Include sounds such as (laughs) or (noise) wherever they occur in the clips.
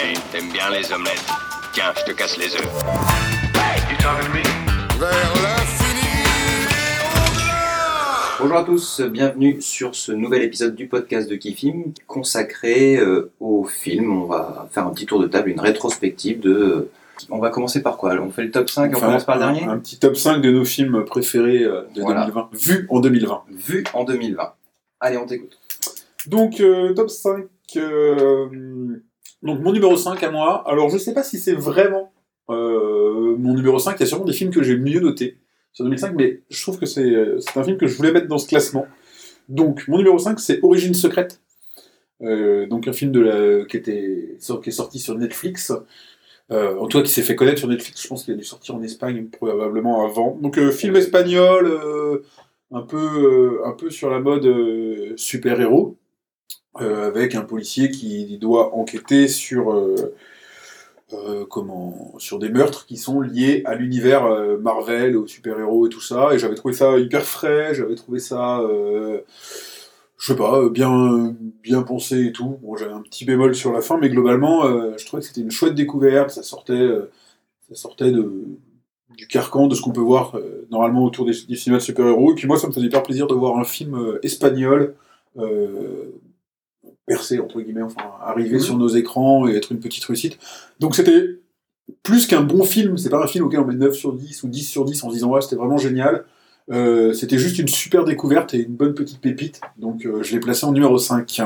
Hey, t'aimes bien les omelettes Tiens, je te casse les œufs. Vers l'infini et au-delà Bonjour à tous, bienvenue sur ce nouvel épisode du podcast de Kifim consacré euh, au film. On va faire un petit tour de table, une rétrospective de. euh, on va commencer par quoi? On fait le top 5 et on commence par le dernier? Un petit top 5 de nos films préférés euh, de Voilà. 2020, vus en 2020. Vu en 2020. Allez, on t'écoute. Donc, euh, top 5. euh, donc, mon numéro 5 à moi. Alors, je sais pas si c'est vraiment euh, mon numéro 5. Il y a sûrement des films que j'ai mieux notés sur 2005, mais je trouve que c'est euh, c'est un film que je voulais mettre dans ce classement. Donc, mon numéro 5, c'est Origine secrète. Euh, donc, un film qui, est sorti sur Netflix. En tout cas, qui s'est fait connaître sur Netflix. Je pense qu'il a dû sortir en Espagne probablement avant. Donc, film espagnol, un peu, un peu sur la mode super-héros, avec un policier qui doit enquêter sur, euh, euh, comment, sur des meurtres qui sont liés à l'univers euh, Marvel, aux super-héros et tout ça. Et j'avais trouvé ça hyper frais, j'avais trouvé ça, euh, je sais pas, euh, bien, bien pensé et tout. Bon, j'avais un petit bémol sur la fin, mais globalement, euh, je trouvais que c'était une chouette découverte. Ça sortait, euh, ça sortait de, du carcan de ce qu'on peut voir euh, normalement autour des, du cinéma de super-héros. Et puis moi, ça me faisait hyper plaisir de voir un film euh, espagnol euh, percer, entre guillemets, enfin, arriver Mhm. sur nos écrans et être une petite réussite. Donc c'était plus qu'un bon film, c'est pas un film auquel on met 9 sur 10 ou 10 sur 10 en se disant ouais, c'était vraiment génial. Euh, c'était juste une super découverte et une bonne petite pépite. Donc euh, je l'ai placé en numéro 5.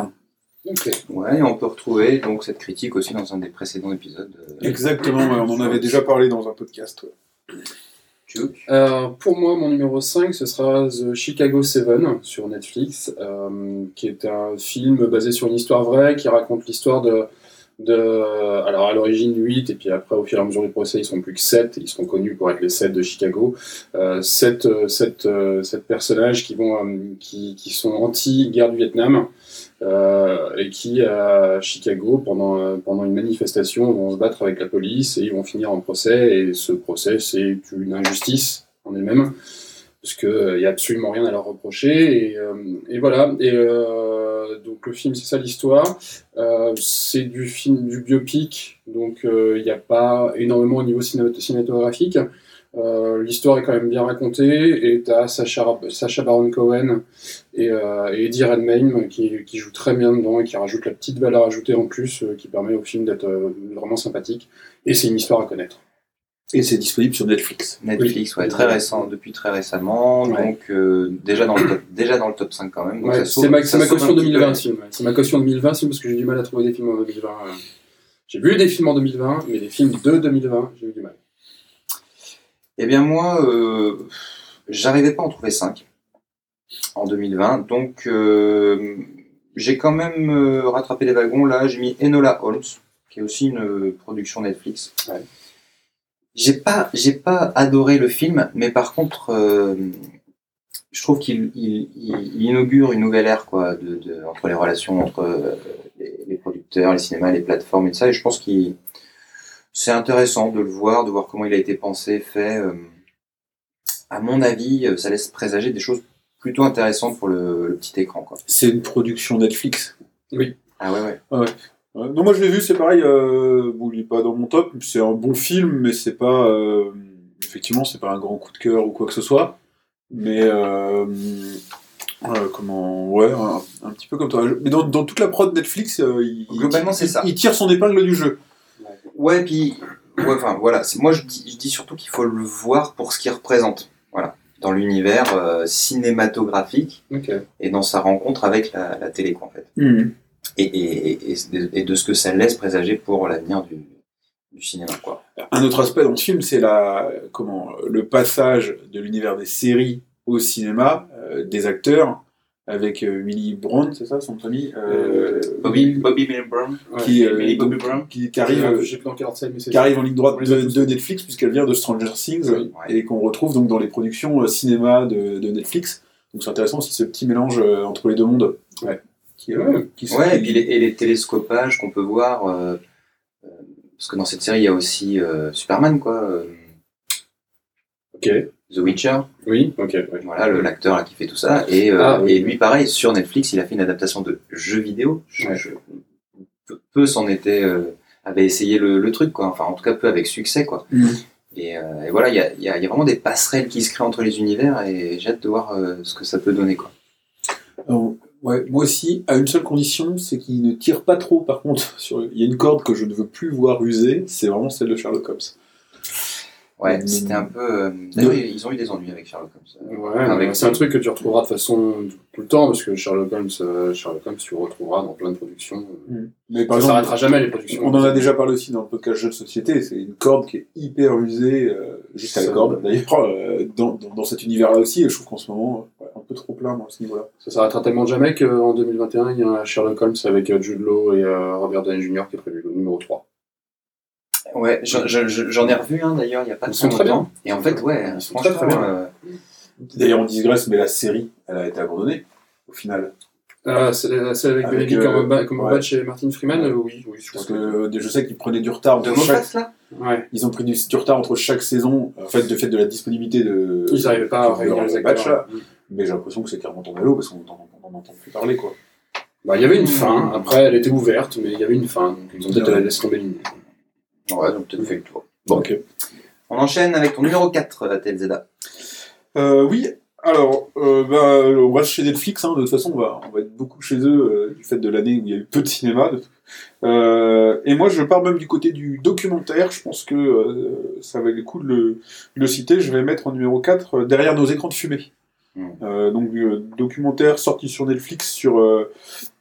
Ok. Ouais, et on peut retrouver donc cette critique aussi dans un des précédents épisodes. euh, Exactement, ouais, on en avait déjà parlé dans un podcast. ouais. Euh, pour moi, mon numéro 5, ce sera The Chicago 7 sur Netflix, euh, qui est un film basé sur une histoire vraie qui raconte l'histoire de, Alors, à l'origine 8, et puis après, au fur et à mesure du procès, ils sont plus que 7, ils seront connus pour être les 7 de Chicago. Euh, 7, euh, sept, euh, sept personnages qui, vont, euh, qui, qui sont anti-guerre du Vietnam. euh, et qui à Chicago pendant, euh, pendant une manifestation vont se battre avec la police et ils vont finir en procès et ce procès c'est une injustice en elle-même parce qu'il n'y a absolument rien à leur reprocher et, euh, voilà et euh, donc le film c'est ça l'histoire. Euh, c'est du film du biopic. Donc euh, il n'y a pas énormément au niveau ciné- cinématographique. Euh, l'histoire est quand même bien racontée et t'as Sacha, Sacha Baron Cohen et, euh, Eddie Redmayne qui, qui joue très bien dedans et qui rajoute la petite valeur ajoutée en plus euh, qui permet au film d'être euh, vraiment sympathique. Et c'est une histoire à connaître Et c'est disponible sur Netflix. Netflix, ouais, Oui. très récent, depuis très récemment, Ouais. donc euh, déjà, dans le top, déjà dans le top 5 quand même. Ouais, c'est ma, ma caution un petit peu. 2020 ce film c'est ma caution 2020 ce film parce que j'ai du mal à trouver des films en 2020 euh. j'ai vu des films en 2020 mais des films de 2020 j'ai eu du mal Eh bien moi, euh, j'arrivais pas à en trouver 5 en 2020, donc euh, j'ai quand même rattrapé les wagons. Là, j'ai mis Enola Holmes, qui est aussi une production Netflix. Ouais. J'ai pas, j'ai pas adoré le film, mais par contre, euh, je trouve qu'il il, il- il inaugure une nouvelle ère quoi, de, de- entre les relations entre euh, les, les producteurs, les cinémas, les plateformes et tout ça. Et je pense qu'il c'est intéressant de le voir, de voir comment il a été pensé, fait. euh, à mon avis, ça laisse présager des choses plutôt intéressantes pour le, le petit écran. Quoi. C'est une production Netflix? Ah ouais, ouais. Euh, non, moi je l'ai vu, c'est pareil. Euh, bon, il est pas dans mon top. C'est un bon film, mais c'est pas. euh, effectivement, c'est pas un grand coup de cœur ou quoi que ce soit. Mais euh, comment Ouais, un, un petit peu comme toi. Mais dans, dans toute la prod Netflix, euh, il, Globalement, c'est ça. Il tire son épingle du jeu. Ouais, puis, ouais, enfin voilà, moi je dis, je dis surtout qu'il faut le voir pour ce qu'il représente. Voilà, dans l'univers euh, cinématographique et dans sa rencontre avec la, la télé, quoi, en fait. Et, et, et, et de ce que ça laisse présager pour l'avenir du, du cinéma, quoi. Un autre aspect dans ce film, c'est la comment le passage de l'univers des séries au cinéma, euh, des acteurs, avec euh, Millie Brown, c'est ça son famille euh, Bobby, Bobby Brown. Qui, euh, Millie Bobby Brown. qui, qui arrive, euh, c'est, c'est qui en ligne droite de, Netflix puisqu'elle vient de Stranger Things Oui. Et qu'on retrouve donc dans les productions euh, cinéma de, de Netflix. Donc c'est intéressant aussi ce petit mélange euh, entre les deux mondes. Ouais. Qui, euh, Ouais. qui se- Ouais, et puis les, et les télescopages qu'on peut voir. euh, euh, parce que dans cette série, il y a aussi euh, Superman, quoi. euh, ok The Witcher. oui ok ouais. Voilà, le- l'acteur qui fait tout ça. Et, euh, Ah, oui. et lui, pareil, sur Netflix, il a fait une adaptation de jeu vidéo. Je, Ouais. je- peu, peu s'en était euh, avait essayé le, le truc, quoi. Enfin, en tout cas, peu avec succès, quoi. Mhm. Et, euh, et voilà, il y a, il y a- y a vraiment des passerelles qui se créent entre les univers et j'ai hâte de voir euh, ce que ça peut donner, quoi. Alors, ouais, moi aussi, à une seule condition, c'est qu'il ne tire pas trop. Par contre, (laughs) sur... il y a une corde que je ne veux plus voir user, c'est vraiment celle de Sherlock Holmes. Ouais, Mhm. c'était un peu. euh, D'ailleurs, ils ont eu des ennuis avec Sherlock Holmes. Ouais, Avec- mais c'est un truc que tu retrouveras de façon tout le temps, parce que Sherlock Holmes, euh, Sherlock Holmes, tu le retrouveras dans plein de productions. Mais par Ça exemple, s'arrêtera jamais les productions. on en a déjà parlé aussi dans le podcast Jeux de société, c'est une corde qui est hyper usée, euh, jusqu'à la corde d'ailleurs, (laughs) euh, dans, dans, dans cet univers-là aussi, et je trouve qu'en ce moment, euh, ouais, un peu trop plein moi, à ce niveau-là. Ça s'arrêtera tellement jamais qu'en 2021, il y a un Sherlock Holmes avec euh, Jude Law et euh, Robert Downey Jr. qui est prévu, le numéro 3. Ouais, j'en je- je- j'en ai revu un d'ailleurs il y a pas Ils très sont très longtemps. Et en fait, ouais, Ils sont très, franchement, très bien. euh, D'ailleurs, on digresse, mais la série, elle a été abandonnée, au final. Euh, c'est avec, Avec, Benedict euh, Cumberbatch Cumberbatch et Martin Freeman euh, Oui, oui, je Parce que que... je sais qu'ils prenaient du retard de entre chaque... Là Ouais. Ils ont pris du, du retard entre chaque saison, en fait, de fait de la disponibilité de. Ils n'arrivaient pas à de réunir les batch, acteurs. là. Mais j'ai l'impression que c'est clairement tombé à l'eau parce qu'on n'en entend plus parler, quoi. Bah, il y avait une fin, après elle était ouverte, mais il y avait une fin, donc ils ont peut-être Ouais. laissé tomber l'idée. Ouais, donc peut-être fait le tour. Bon, ok. On enchaîne avec ton numéro 4, euh, TLZA. Euh, oui, alors, euh, bah, on reste chez Netflix, hein, de toute façon, on va, on va être beaucoup chez eux euh, du fait de l'année où il y a eu peu de cinéma. Euh, et moi, je pars même du côté du documentaire, je pense que euh, ça va être le coup de le, de le citer. Je vais mettre en numéro 4 euh, Derrière nos écrans de fumée. Euh, donc, euh, documentaire sorti sur Netflix sur euh,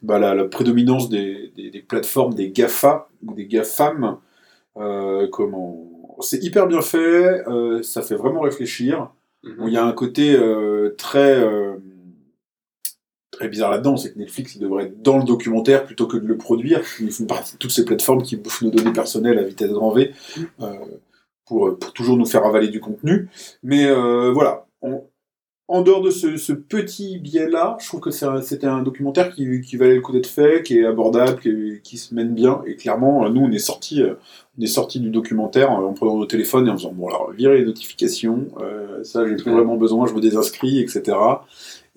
bah, la, la prédominance des, des, des plateformes, des GAFA, ou des GAFAM. Comment... C'est hyper bien fait, ça fait vraiment réfléchir. Bon, il y a un côté très très bizarre là-dedans, c'est que Netflix il devrait être dans le documentaire plutôt que de le produire. Ils font partie de toutes ces plateformes qui bouffent nos données personnelles à vitesse grand V pour, pour toujours nous faire avaler du contenu. Mais voilà, On- en dehors de ce, ce petit biais-là, je trouve que c'était un documentaire qui, qui valait le coup d'être fait, qui est abordable, qui, qui se mène bien. Et clairement, euh, nous, on est sortis euh, on est sorti du documentaire euh, en prenant nos téléphones et en faisant bon alors virer les notifications, euh, ça j'ai plus Ouais. vraiment besoin, je me désinscris, etc.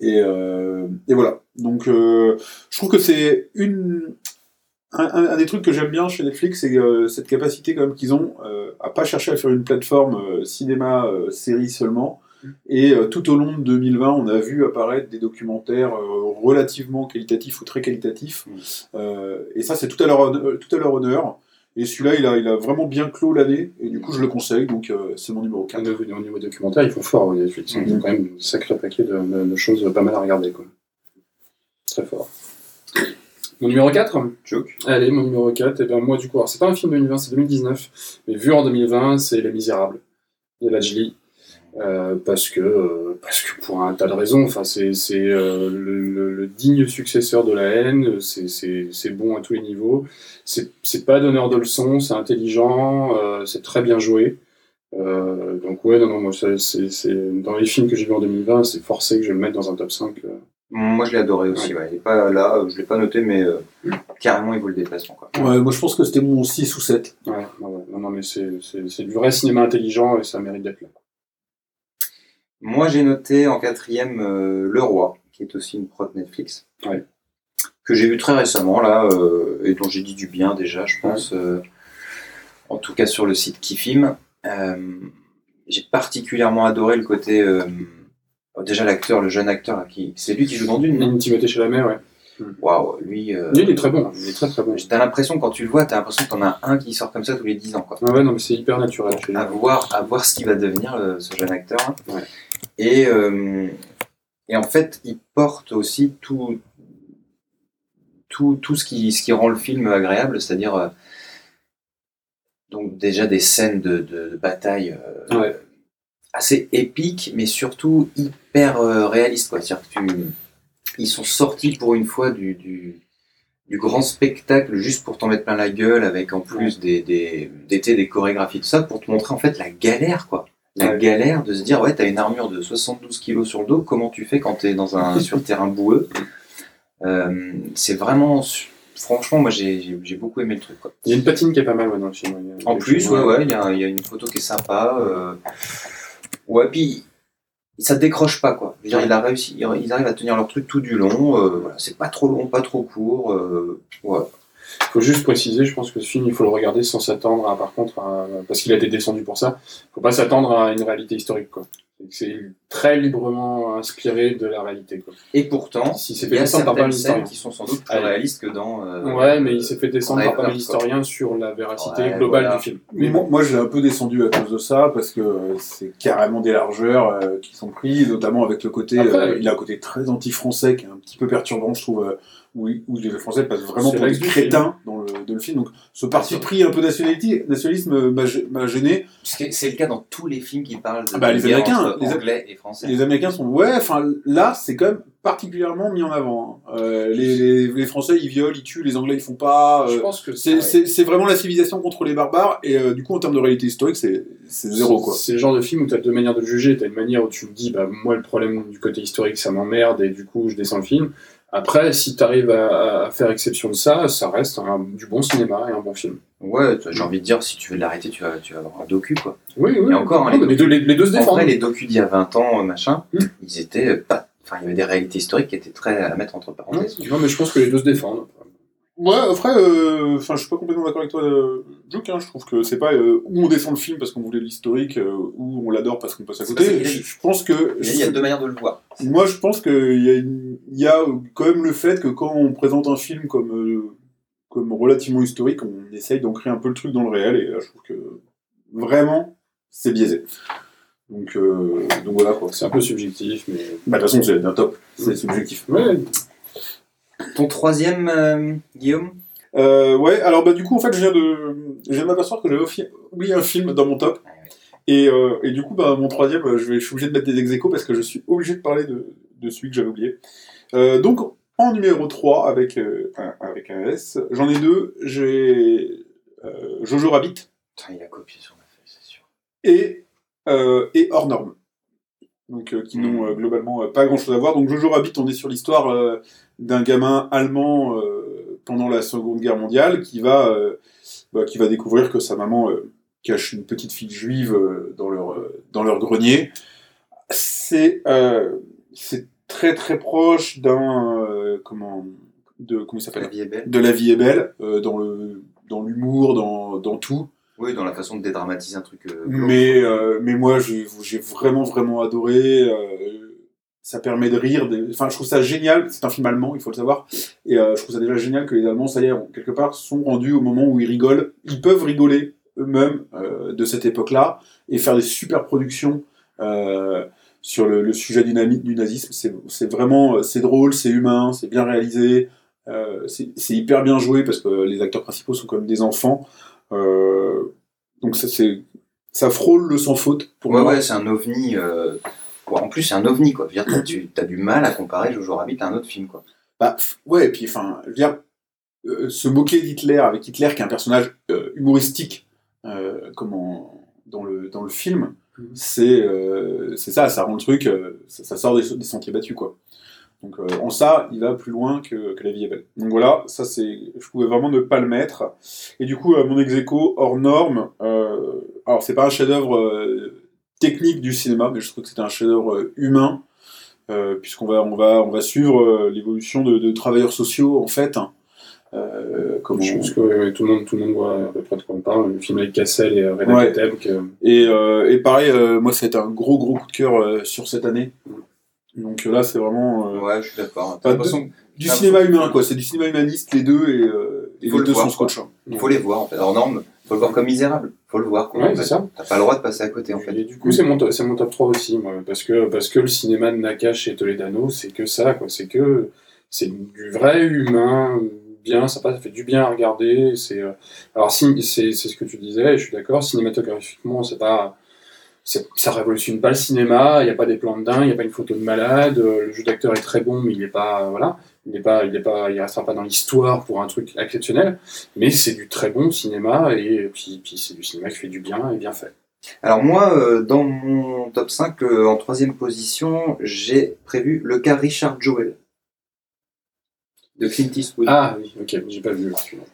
Et, euh, et voilà. Donc euh, je trouve que c'est une un, un- un des trucs que j'aime bien chez Netflix, c'est euh, cette capacité quand même qu'ils ont euh, à pas chercher à faire une plateforme euh, cinéma série seulement. Et euh, tout au long de 2020, on a vu apparaître des documentaires euh, relativement qualitatifs ou très qualitatifs. Euh, et ça, c'est tout à leur honneur. Tout à leur honneur. Et celui-là, il a, il a vraiment bien clos l'année. Et du coup, je le conseille. Donc, c'est mon numéro 4. Au niveau, au niveau documentaire, ils font fort, Netflix. Ils ont quand même un sacré paquet de, de- de choses pas mal à regarder. Quoi. Très fort. Mon numéro 4 Joke. Allez, mon numéro 4, et bien moi du coup, alors c'est pas un film de 2020, c'est 2019, mais vu en 2020, c'est Les Misérables de Lajli. Euh, parce que euh, parce que pour un tas de raisons enfin c'est c'est euh, le, le- le digne successeur de la haine c'est c'est c'est bon à tous les niveaux c'est c'est pas donneur de leçons c'est intelligent euh, c'est très bien joué euh, donc ouais non non moi c'est c'est c'est- dans les films que j'ai vus en 2020 c'est forcé que je vais le mettre dans un top 5 euh. Moi, je l'ai adoré aussi. Ouais. Il est pas là, je l'ai pas noté, mais euh, carrément, il vaut le déplacement. Quoi. Ouais, moi, je pense que c'était mon 6 ou 7. ouais, ouais, ouais. non non mais c'est c'est c'est du vrai cinéma intelligent et ça mérite d'être là Moi, j'ai noté en quatrième euh, Le Roi, qui est aussi une prod Netflix. Ouais. Que j'ai vu très récemment, là, euh, et dont j'ai dit du bien déjà, je pense. euh, en tout cas, sur le site Kifim. J'ai particulièrement adoré le côté. déjà, l'acteur, le jeune acteur, là, qui, c'est lui qui joue dans Dune. Timothée Chalamet ouais Waouh, lui. euh, lui il est très bon il est très très bon T'as l'impression, quand tu le vois, t'as l'impression que t'en as un qui sort comme ça tous les 10 ans. Quoi. Ah ouais, non, mais c'est hyper naturel. À, voir, à voir ce qu'il va devenir, euh, ce jeune acteur. hein. Ouais. Et, euh, et en fait, il porte aussi tout, tout, tout ce, qui, ce qui rend le film agréable, c'est-à-dire euh, donc déjà des scènes de, de, de bataille euh, Ouais. assez épiques, mais surtout hyper euh, réalistes. quoi. C'est-à-dire que tu, ils sont sortis pour une fois du, du, du grand spectacle juste pour t'en mettre plein la gueule, avec en plus des, des, des, des, des chorégraphies, tout ça, pour te montrer en fait la galère, quoi. La galère de se dire, ouais, t'as une armure de 72 kilos sur le dos, comment tu fais quand t'es dans un (laughs) sur terrain boueux? Euh, C'est vraiment, franchement, moi j'ai beaucoup aimé le truc, quoi. Il y a une patine qui est pas mal ouais, dans le film. a- En plus, ouais, ouais, il y a, il y a une photo qui est sympa. Euh... Ouais, puis ça décroche pas, quoi. Je veux dire, il a réussi, ils arrivent à tenir leur truc tout du long. Euh, voilà, c'est pas trop long, pas trop court. Euh... Ouais. Il faut juste préciser, je pense que ce film, il faut le regarder sans s'attendre à, par contre, à- parce qu'il a été descendu pour ça, il faut pas s'attendre à une réalité historique, quoi. C'est très librement inspiré de la réalité, quoi. Et pourtant, Si c'est il fait y a descendre par pas certaines mal scènes d'historiens. qui sont sans doute plus réalistes que dans. euh, Ouais, mais il s'est fait descendre on par avait pas mal peur, d'historiens sur la véracité Ouais, globale voilà. du film. Mais moi, moi j'ai un peu descendu à cause de ça parce que c'est carrément des largeurs euh, qui sont prises, notamment avec le côté. Après, euh, oui. il a un côté très anti-français qui est un petit peu perturbant, je trouve, euh, où, où les Français passent vraiment pour des crétins dans le, dans le film. Donc ce parti pris un peu nationalité, nationalisme m'a gê- m'a gêné. parce que C'est le cas dans tous les films qui parlent de Ah bah, les Américains, entre les- anglais et français. Les Américains sont ouais, enfin là c'est quand même particulièrement mis en avant. hein. Euh, les, les, les Français ils violent, ils tuent, les Anglais ils font pas. Je euh, pense que c'est vraiment la civilisation contre les barbares et euh, du coup en termes de réalité historique c'est zéro quoi. C'est le genre de film où tu as deux manières de le juger. Tu as une manière où tu me dis, bah, moi, le problème du côté historique, ça m'emmerde et du coup, je descends le film. Après, si tu arrives à, à faire exception de ça, ça reste un- du bon cinéma et un bon film. Ouais, j'ai envie de dire, si tu veux l'arrêter, tu vas, tu vas avoir un docu, quoi. Oui, oui. Et encore, hein, les les, deux, les, les deux se En défendent. vrai, les docus d'il y a 20 ans, euh, machin, Mm. ils étaient euh, pas. Enfin, il y avait des réalités historiques qui étaient très à mettre entre parenthèses. Non, mais je pense que les deux se défendent. Ouais, après, euh, enfin, je suis pas complètement d'accord avec toi, euh, Juke, hein, je trouve que c'est pas euh, où on descend le film parce qu'on voulait l'historique, euh, ou on l'adore parce qu'on passe à côté. Je, pense que. Mais il y a deux manières de le voir. Moi, je pense qu'il y, a une- il y a quand même le fait que quand on présente un film comme, euh, comme relativement historique, on essaye d'ancrer un peu le truc dans le réel, et là, je trouve que vraiment, c'est biaisé. Donc, euh, donc voilà quoi. C'est un peu subjectif, mais. Bah, de toute façon, c'est un top, c'est subjectif. Ouais, Ton troisième, euh, Guillaume? Euh, ouais, alors bah du coup en fait je viens de, je viens de m'apercevoir que j'avais oublié un film dans mon top et, euh, et du coup bah mon troisième je vais, je suis obligé de mettre des ex parce que je suis obligé de parler de, de celui que j'avais oublié. Donc en numéro 3 avec un, avec un S, j'en ai deux, j'ai Jojo Rabbit Putain, il a copié sur ma feuille, c'est sûr. et et hors norme. Donc euh, qui n'ont euh, globalement euh, pas grand chose à voir. Donc Jojo Rabbit, on est sur l'histoire euh, d'un gamin allemand euh, pendant la Seconde Guerre mondiale qui va euh, bah, qui va découvrir que sa maman euh, cache une petite fille juive euh, dans leur euh, dans leur grenier. C'est euh, c'est très très proche d'un euh, comment de comment s'appelle? Vie est belle. de la vie est belle euh, dans le dans l'humour dans dans tout. Oui, dans la façon de dédramatiser un truc. euh. Mais, euh, mais moi, j'ai vraiment, vraiment adoré. euh, ça permet de rire. Enfin, je trouve ça génial. C'est un film allemand, il faut le savoir. Et je trouve ça déjà génial que les Allemands, ça y est, quelque part, sont rendus au moment où ils rigolent. Ils peuvent rigoler eux-mêmes de cette époque-là et faire des super productions sur le, sujet du, nazisme. C'est vraiment, c'est drôle, c'est humain, c'est bien réalisé. c'est hyper bien joué parce que les acteurs principaux sont comme des enfants. Euh, donc ça, c'est, ça frôle le sans faute pour Ouais, moi. ouais, c'est un ovni. euh, ouais, en plus, c'est un ovni, quoi. Je veux dire, t'as- tu as du mal à comparer Jojo Rabbit à un autre film, quoi. Bah, ouais, et puis enfin, je veux dire, euh, se moquer d'Hitler avec Hitler qui est un personnage euh, humoristique, euh, comme en- dans, le, dans le film, Mhm. c'est euh, c'est ça, ça rend le truc, euh, ça, ça sort des, des sentiers battus, quoi. Donc euh, en ça, il va plus loin que, que La vie est belle. Donc voilà, ça c'est, je pouvais vraiment ne pas le mettre. Et du coup, euh, mon ex aequo, hors norme, euh, alors c'est pas un chef-d'œuvre euh, technique du cinéma, mais je trouve que c'est un chef-d'œuvre humain, puisqu'on va, on va, on va suivre l'évolution de, de travailleurs sociaux en fait. hein. Euh, comment- je pense que ouais, tout, le monde, tout le monde voit à peu près de quoi on parle. Le film avec Cassel et René Ouais. Kateb, que- Et, euh, et pareil, euh, moi, ça a été un gros, gros coup de cœur sur cette année. Donc euh, là, c'est vraiment euh, Ouais, je suis d'accord. Pas l'impression du cinéma humain, quoi. C'est du cinéma humaniste, les deux, et, euh, et Faut les le deux voir, sont scotchants. qu'il faut les voir, en fait. Alors, norme, faut le voir comme misérable. Faut le voir, quoi. Ouais, c'est ça. T'as pas le droit de passer à côté, en fait. Et du coup, c'est mon, c'est mon top 3 aussi, moi, parce que, parce que le cinéma de Nakash et Toledano, c'est que ça, quoi. C'est que c'est du vrai humain, bien, ça, passe, ça fait du bien à regarder. C'est, euh, alors, c'est, c'est ce que tu disais, je suis d'accord, cinématographiquement, c'est pas. Ça révolutionne pas le cinéma, il n'y a pas des plans de dingue, il n'y a pas une photo de malade, euh, le jeu d'acteur est très bon, mais il n'est pas, voilà, il n'est pas, il est pas, il restera pas dans l'histoire pour un truc exceptionnel, mais c'est du très bon cinéma, et puis, puis c'est du cinéma qui fait du bien et bien fait. Alors, moi, euh, dans mon top 5, euh, en troisième position, j'ai prévu le cas Richard Joel. De Clint Eastwood. Ah oui, ok, j'ai pas vu celui-là.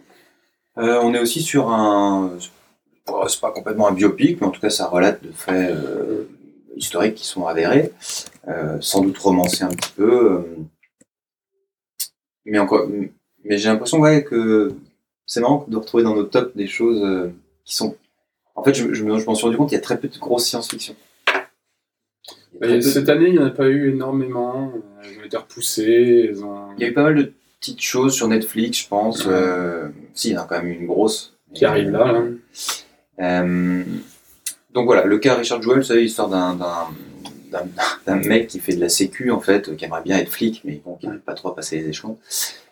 Euh, on est aussi sur un. Bon, C'est pas complètement un biopic, mais en tout cas, ça relate de faits euh, historiques qui sont avérés, euh, sans doute romancés un petit peu. euh, mais encore, mais j'ai l'impression ouais, que c'est marrant de retrouver dans nos tops des choses qui sont. En fait, je, je me- je m'en suis rendu compte qu'il y a très peu de grosses science-fiction. Cette année, il n'y en a pas eu énormément. Elles ont été repoussées. Elles ont... Il y a eu pas mal de petites choses sur Netflix, je pense. Ouais. Euh, si, il y en a quand même une grosse. qui arrivent là. là. Euh, donc voilà, le cas Richard Jewell, c'est l'histoire d'un, mec qui fait de la sécu, en fait, qui aimerait bien être flic, mais bon, qui n'arrive pas trop à passer les échelons,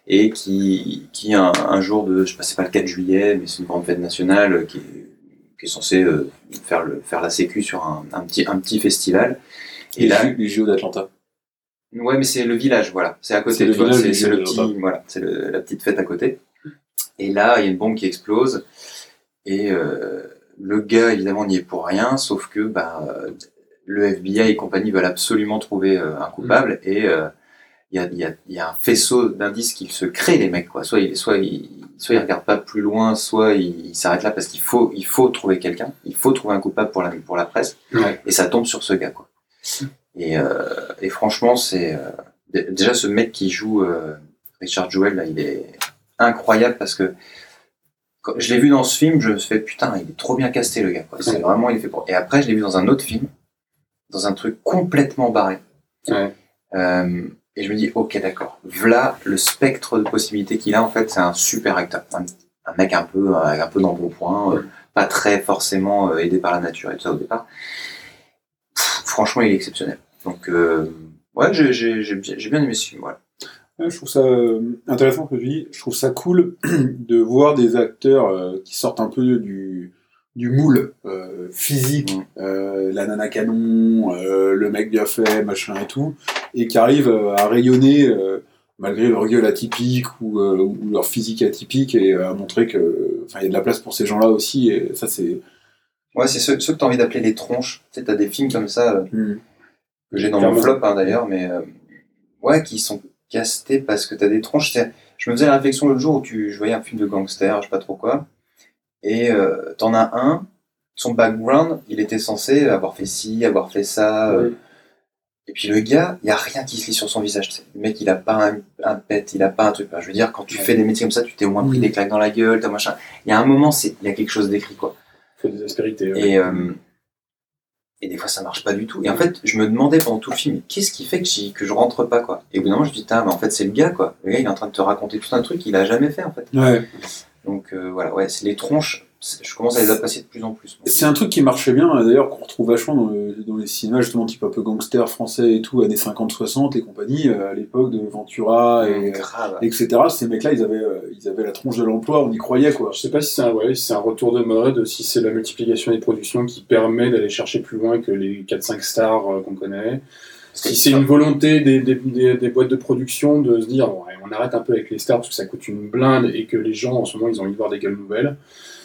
et qui, qui un, un jour de, je sais pas, le 4 juillet, mais c'est une grande fête nationale, euh, qui est, qui est censée euh, faire, le, faire la sécu sur un, un, petit, un petit festival. Et Les, là, les JO d'Atlanta. Ouais, mais c'est le village, voilà. C'est à côté, C'est le vois, village c'est le petit, voilà, c'est le- la petite fête à côté. Et là, il y a une bombe qui explose. Et euh, le gars, évidemment, n'y est pour rien, sauf que bah, le FBI et compagnie veulent absolument trouver euh, un coupable. Et euh, il y, a, y, y un faisceau d'indices qu'ils se créent, les mecs. Quoi. Soit ils soit ils, soit ils regardent pas plus loin, soit ils s'arrêtent là parce qu'il faut, il faut trouver quelqu'un. Il faut trouver un coupable pour la, pour la presse. Et ça tombe sur ce gars. Quoi. Et, euh, et franchement, c'est... euh, dé- déjà, ce mec qui joue euh, Richard Jewell, là, il est incroyable parce que quand je l'ai vu dans ce film, je me suis fait putain, il est trop bien casté le gars. quoi. C'est Ouais. vraiment, il est fait pour. Et après, je l'ai vu dans un autre film, dans un truc complètement barré. Ouais. Euh, et je me dis, ok, d'accord. Voilà le spectre de possibilités qu'il a. En fait, c'est un super acteur. Un, un mec un peu, avec un peu d'embonpoint, euh, pas très forcément euh, aidé par la nature et tout ça au départ. Pff, franchement, il est exceptionnel. Donc, euh, ouais, j'ai j'ai bien aimé ce film. Voilà. Je trouve ça euh, intéressant ce que tu dis. Je trouve ça cool (clears throat) de voir des acteurs euh, qui sortent un peu du, du moule euh, physique, euh, la nana canon, euh, le mec bien fait, machin et tout, et qui arrivent à rayonner malgré leur gueule atypique ou, ou leur physique atypique et à montrer que, enfin, il y a de la place pour ces gens-là aussi. Et ça, c'est Ouais, c'est ceux, ceux que tu as envie d'appeler les tronches. Tu sais, t'as des films comme ça. euh, Mm. que j'ai dans mon flop hein, d'ailleurs, mais ouais, qui sont castés parce que t'as des tronches. Je me faisais la réflexion l'autre jour où tu, je voyais un film de gangster, je sais pas trop quoi, et euh, t'en as un, son background, il était censé avoir fait ci, avoir fait ça, euh, et puis le gars, il y a rien qui se lit sur son visage. Le mec, il a pas un, un pet, il a pas un truc. Je veux dire, quand tu fais des métiers comme ça, tu t'es au moins pris Mm. des claques dans la gueule, t'as machin. Il y a un moment, c'est, il y a quelque chose d'écrit quoi. Il faut des aspérités. ouais. Et, euh, et des fois, ça marche pas du tout. Et en fait, je me demandais pendant tout le film, qu'est-ce qui fait que, que je rentre pas, quoi? Et au bout d'un moment, je me dis, mais en fait, c'est le gars, quoi. Le gars, il est en train de te raconter tout un truc qu'il a jamais fait, en fait. Ouais. Donc, euh, voilà, ouais, c'est les tronches. C'est- Je commence à les apprécier de plus en plus. C'est un truc qui marchait bien, euh, d'ailleurs, qu'on retrouve vachement dans, le- dans les cinémas, justement, type un peu gangster français et tout, années 50-60 et compagnie, euh, à l'époque de Ventura et, grave. etc. Ces mecs-là, ils avaient, euh, ils avaient la tronche de l'emploi, on y croyait, quoi. Je sais pas si c'est un, ouais, si un retour de mode, si c'est la multiplication des productions qui permet d'aller chercher plus loin que les 4-5 stars qu'on connaît. Si c'est une volonté des, des, des, des boîtes de production de se dire ouais, on arrête un peu avec les stars parce que ça coûte une blinde et que les gens en ce moment ils ont envie de voir des gueules nouvelles.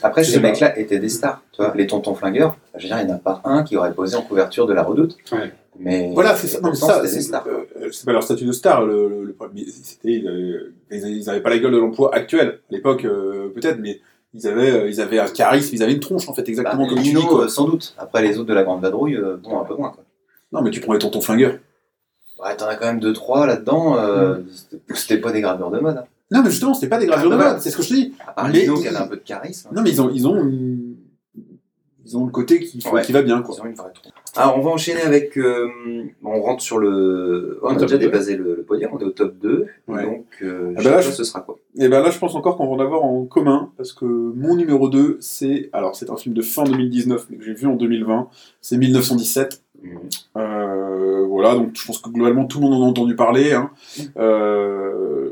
Après, ces mecs-là étaient des stars. Tu vois, les tontons flingueurs, je veux dire, il n'y en a pas un qui aurait posé en couverture de la redoute. Ouais. Mais Voilà, c'est ça. Non, c'est euh, c'est pas leur statut de star. Le, le, le c'était, ils avaient, ils avaient pas la gueule de l'emploi actuel. À l'époque, euh, peut-être, mais ils avaient, euh, ils avaient un charisme, ils avaient une tronche, en fait, exactement Bah, comme tu dis, quoi. euh, sans doute. Après, les autres de la Grande Vadrouille, euh, bon, un peu moins, quoi. Non, mais tu prends les tontons flingueurs. Ouais, t'en as quand même deux, trois là-dedans. euh, c'était- C'était pas des graveurs de mode. hein. Non, mais justement, c'était pas des gravures Ah, de bah, mode, c'est ce que je te dis. À part Mais ils- qui avait un peu de charisme. Non, mais ils ont, ils ont, ils ont le côté qui, Ouais. qui va bien, quoi. Ils ont une vraie tronche. Alors, on va enchaîner avec. euh, on rentre sur le. On a déjà dépassé le, le podium, on est au top 2. Ouais. Donc, euh, Ah bah là, je- ce sera quoi Et ben là, je pense encore qu'on va en avoir en commun, parce que mon numéro 2, c'est, alors c'est un film de fin 2019, mais que j'ai vu en 2020, c'est 1917. Euh, voilà, donc je pense que globalement tout le monde en a entendu parler. Hein. Euh,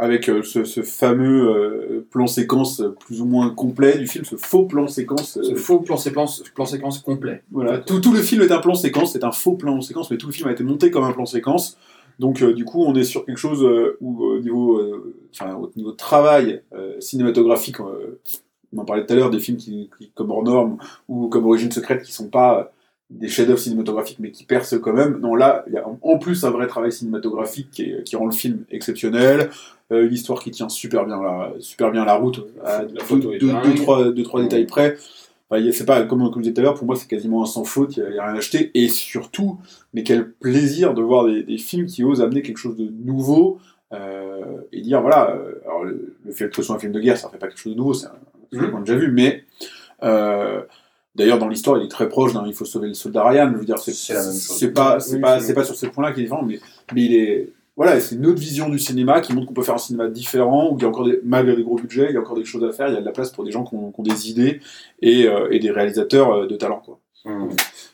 avec euh, ce, ce fameux euh, plan séquence plus ou moins complet du film, ce faux plan séquence. euh, Ce faux plan séquence, plan séquence complet. voilà, tout, tout le film est un plan séquence, c'est un faux plan séquence, mais tout le film a été monté comme un plan séquence. Donc euh, du coup, on est sur quelque chose euh, où au niveau, euh, enfin, au niveau de travail euh, cinématographique, euh, on en parlait tout à l'heure des films qui, qui- comme Hors Norme ou comme Origine secrète qui sont pas des chefs-d'œuvre cinématographiques mais qui percent quand même. Non là, il y a en- en plus un vrai travail cinématographique qui, est- qui rend le film exceptionnel, euh, une histoire qui tient super bien la, super bien la route, à La photo deux, trois, deux, trois détails près. Enfin, c'est pas comme, comme je disais tout à l'heure, pour moi c'est quasiment un sans faute, il n'y a, rien à acheter. Et surtout, mais quel plaisir de voir des, des films qui osent amener quelque chose de nouveau euh, et dire voilà, euh, alors le, le fait que ce soit un film de guerre, ça fait pas quelque chose de nouveau, c'est un film Mhm. qu'on a déjà vu, mais euh, d'ailleurs dans l'histoire, il est très proche d'un Il faut sauver le soldat Ryan. Je veux dire, c'est C'est la même chose. C'est pas, c'est pas, c'est- c'est pas sur ce point-là qu'il est différent, mais, mais il est voilà, c'est une autre vision du cinéma qui montre qu'on peut faire un cinéma différent, où il y a encore des, malgré les gros budgets, il y a encore des choses à faire, il y a de la place pour des gens qui ont, des idées et, euh, et des réalisateurs euh, de talent. Mmh.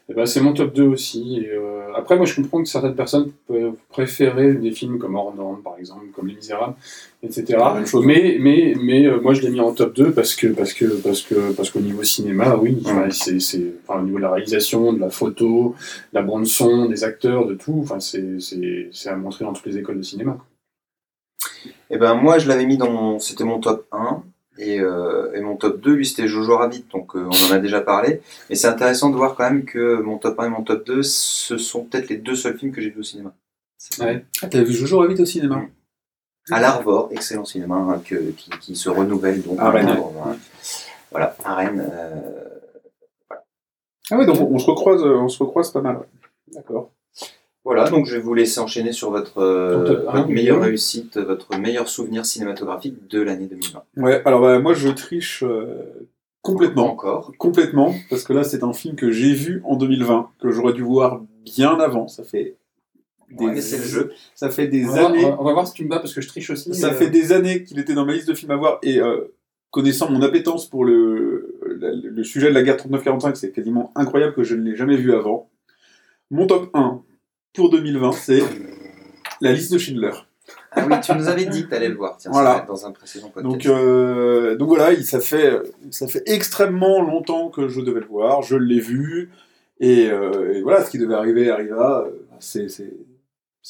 Eh ben, c'est mon top 2 aussi. Et, euh, après, moi, je comprends que certaines personnes peuvent préférer des films comme normes, par exemple, comme Les Misérables, etc. Chose. Mais, mais, mais euh, moi, je l'ai mis en top 2 parce que, parce que, parce que, parce qu'au niveau cinéma, oui, c'est, c'est, enfin, au niveau de la réalisation, de la photo, de la bande son, des acteurs, de tout, enfin, c'est, c'est, c'est à montrer dans toutes les écoles de cinéma. Et ben moi je l'avais mis dans mon, c'était mon top 1 et, euh, et mon top 2 lui c'était Jojo Rabbit donc euh, on en a déjà parlé. Mais c'est intéressant de voir quand même que mon top 1 et mon top 2 ce sont peut-être les deux seuls films que j'ai vus au cinéma. Ouais. Ah, t'as vu Jojo Rabbit au cinéma À l'Arvor, excellent cinéma hein, que, qui, qui se renouvelle donc. À Rennes, maintenant, voilà. À Rennes. euh, Ah ouais, donc on, on se recroise, euh, on se recroise pas mal. ouais. D'accord. Voilà, donc je vais vous laisser enchaîner sur votre, euh, votre meilleure réussite, votre meilleur souvenir cinématographique de l'année 2020. Ouais, alors bah, moi je triche euh, complètement. Encore. Complètement, parce que là c'est un film que j'ai vu en 2020, que j'aurais dû voir bien avant. Ça fait des, Ouais, mais c'est le jeu. Ça fait des On va, années. on va- on va voir si tu me bats parce que je triche aussi. Ça mais, fait euh, des années qu'il était dans ma liste de films à voir et euh, connaissant mon appétence pour le, le, le sujet de la guerre 39-45, c'est quasiment incroyable que je ne l'ai jamais vu avant. Mon top 1 pour 2020, c'est la liste de Schindler. Ah oui, tu nous avais dit que tu allais le voir, tiens, Voilà. dans un précédent podcast. Donc, euh, donc voilà, il, ça, fait, ça fait extrêmement longtemps que je devais le voir, je l'ai vu, et, euh, et voilà, ce qui devait arriver arriva, euh, c'est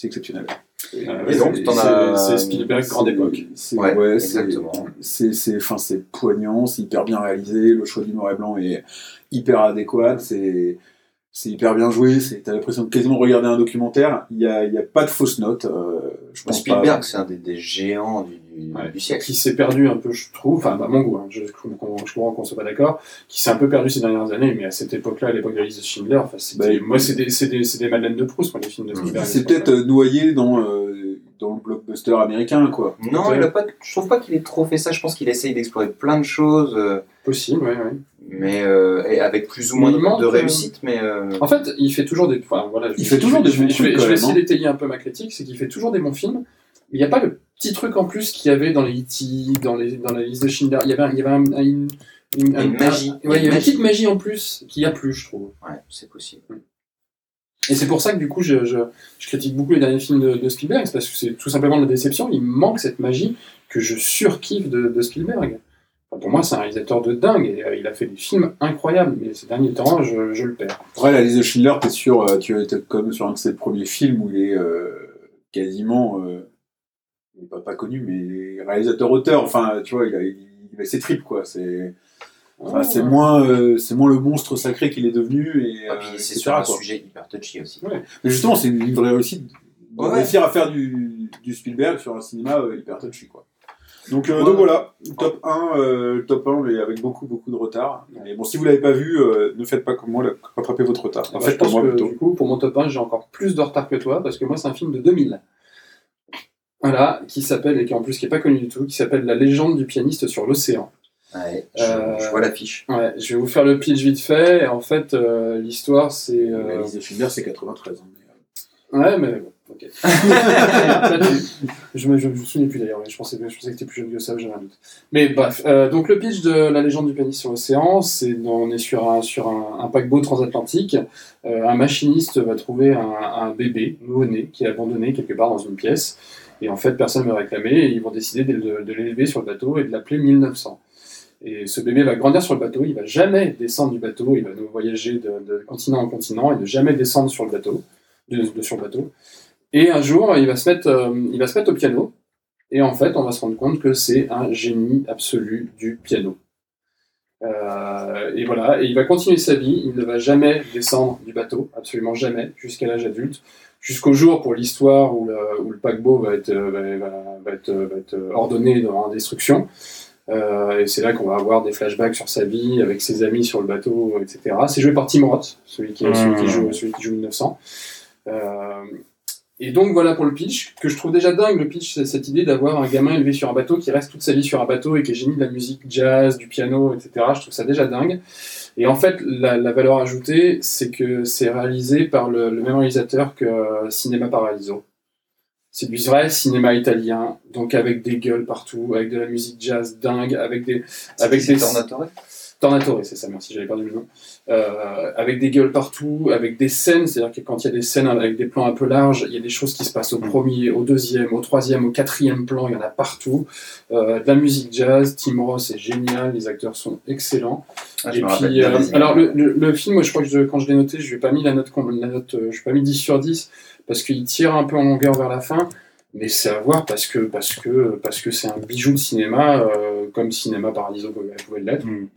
exceptionnel. euh, Et donc, c'est- Spielberg, grande époque. c'est- Ouais, ouais, exactement. C'est c'est- enfin, c'est poignant, c'est hyper bien réalisé, le choix du noir et blanc est hyper adéquat, c'est c'est hyper bien joué, c'est- t'as l'impression de quasiment regarder un documentaire, il n'y a, il y a pas de fausses notes, euh, je pense Spielberg, c'est un des, des géants du, du- Ouais. du siècle. qui s'est perdu un peu, je trouve, enfin à mon goût, hein, je, je, comprends- je comprends qu'on soit pas d'accord, qui s'est un peu perdu ces dernières années, mais à cette époque-là, à l'époque de de Schindler, Bah, moi c'est des, c'est des, c'est des Madeleines de Proust, moi, les films de Mmh. Spielberg. C'est peut-être euh, noyé dans, euh, dans le blockbuster américain, quoi. Non, il a pas, je trouve pas qu'il ait trop fait ça. Je pense qu'il essaye d'explorer plein de choses, euh, possible, ouais, ouais. Mais euh, et avec plus ou moins de, manque, de euh, réussite. Mais euh, En fait, il fait toujours des. Enfin, voilà, Il je- fait toujours je- des je vais- bons je vais, trucs, je quand vais même, essayer hein. d'étayer un peu ma critique, c'est qu'il fait toujours des bons films. Il n'y a pas le petit truc en plus qu'il y avait dans les E.T., dans, les, dans la liste de Schindler. Il y avait, un- il y avait un- un- une, une, une un- magie. un- ouais, il y avait une petite magie en plus qu'il n'y a plus, je trouve. ouais, c'est possible. Et c'est pour ça que du coup, je, je, je critique beaucoup les derniers films de, de Spielberg, c'est parce que c'est tout simplement de la déception. Il manque cette magie que je surkiffe de, de Spielberg. Pour moi, c'est un réalisateur de dingue et euh, il a fait des films incroyables, mais ces derniers temps, je, je le perds. Après, la liste de Schindler, t'es sûr, euh, tu es comme sur un de ses premiers films où il est euh, quasiment, euh, pas, pas connu, mais réalisateur-auteur, enfin, tu vois, il a, il, il a ses tripes, quoi. C'est enfin, c'est moins, euh, c'est moins le monstre sacré qu'il est devenu. Et, Ah, euh, puis c'est sur un quoi. sujet hyper touchy aussi. Mais justement, c'est une vraie réussite de Ouais. réussir à faire du, du Spielberg sur un cinéma euh, hyper touchy, quoi. Donc, euh, Ouais. donc voilà, top 1, euh, top 1, mais avec beaucoup, beaucoup de retard. Mais bon, si vous l'avez pas vu, euh, ne faites pas comme moi, rattrapez votre retard. En fait, pour moi, que plutôt. du coup, pour mon top 1, j'ai encore plus de retard que toi, parce que moi, c'est un film de 2000. Voilà, qui s'appelle, et qui en plus qui est pas connu du tout, qui s'appelle La légende du pianiste sur l'océan. Ouais, je, Euh, je vois l'affiche. Ouais, je vais vous faire le pitch vite fait. Et en fait, euh, l'histoire, c'est. La euh, liste de Schindler, c'est 93. hein, mais, Ouais, mais bon, ok. (laughs) Je me, je me souviens plus d'ailleurs, mais je pensais, je pensais que t'étais plus jeune que ça, j'avais un doute. Mais bref, euh, donc le pitch de La légende du pianiste sur l'océan, c'est on est sur un, sur un, un paquebot transatlantique. Euh, un machiniste va trouver un, un bébé nouveau-né qui est abandonné quelque part dans une pièce. Et en fait, personne ne va réclamer et ils vont décider de, de- de l'élever sur le bateau et de l'appeler 1900. Et ce bébé va grandir sur le bateau, il va jamais descendre du bateau, il va nous voyager de, de continent en continent et ne jamais descendre sur le bateau, de, de- sur le bateau. Et un jour, il va se mettre, euh, il va se mettre au piano. Et en fait, on va se rendre compte que c'est un génie absolu du piano. Euh, et voilà, et il va continuer sa vie. Il ne va jamais descendre du bateau, absolument jamais, jusqu'à l'âge adulte, jusqu'au jour pour l'histoire où le, où le paquebot va être, euh, va, va- être, va être ordonné en destruction. Euh, et c'est là qu'on va avoir des flashbacks sur sa vie, avec ses amis sur le bateau, etc. C'est joué par Tim Roth, celui qui, celui qui joue, celui qui joue 1900. Euh, Et donc voilà pour le pitch, que je trouve déjà dingue le pitch, c'est cette idée d'avoir un gamin élevé sur un bateau qui reste toute sa vie sur un bateau et qui est génie de la musique jazz, du piano, etc. Je trouve ça déjà dingue. Et en fait, la, la valeur ajoutée, c'est que c'est réalisé par le, le même réalisateur que euh, Cinéma Paradiso. C'est du vrai cinéma italien, donc avec des gueules partout, avec de la musique jazz dingue, avec des, avec C'est des, Tornatore c'est ça, merci, j'avais perdu le nom. Euh, avec des gueules partout, avec des scènes, c'est-à-dire que quand il y a des scènes avec des plans un peu larges, il y a des choses qui se passent au premier, au deuxième, au troisième, au quatrième plan, il y en a partout. Euh, de la musique jazz, Tim Ross est génial, les acteurs sont excellents. Ah, Et puis, euh, alors le, le, le film, moi, je crois que je- quand je l'ai noté, je lui ai pas mis la note, la note euh, je pas mis 10 sur 10 parce qu'il tire un peu en longueur vers la fin. Mais c'est à voir parce que parce que parce que c'est un bijou de cinéma euh, comme Cinéma Paradiso pouvait l'être. Mm.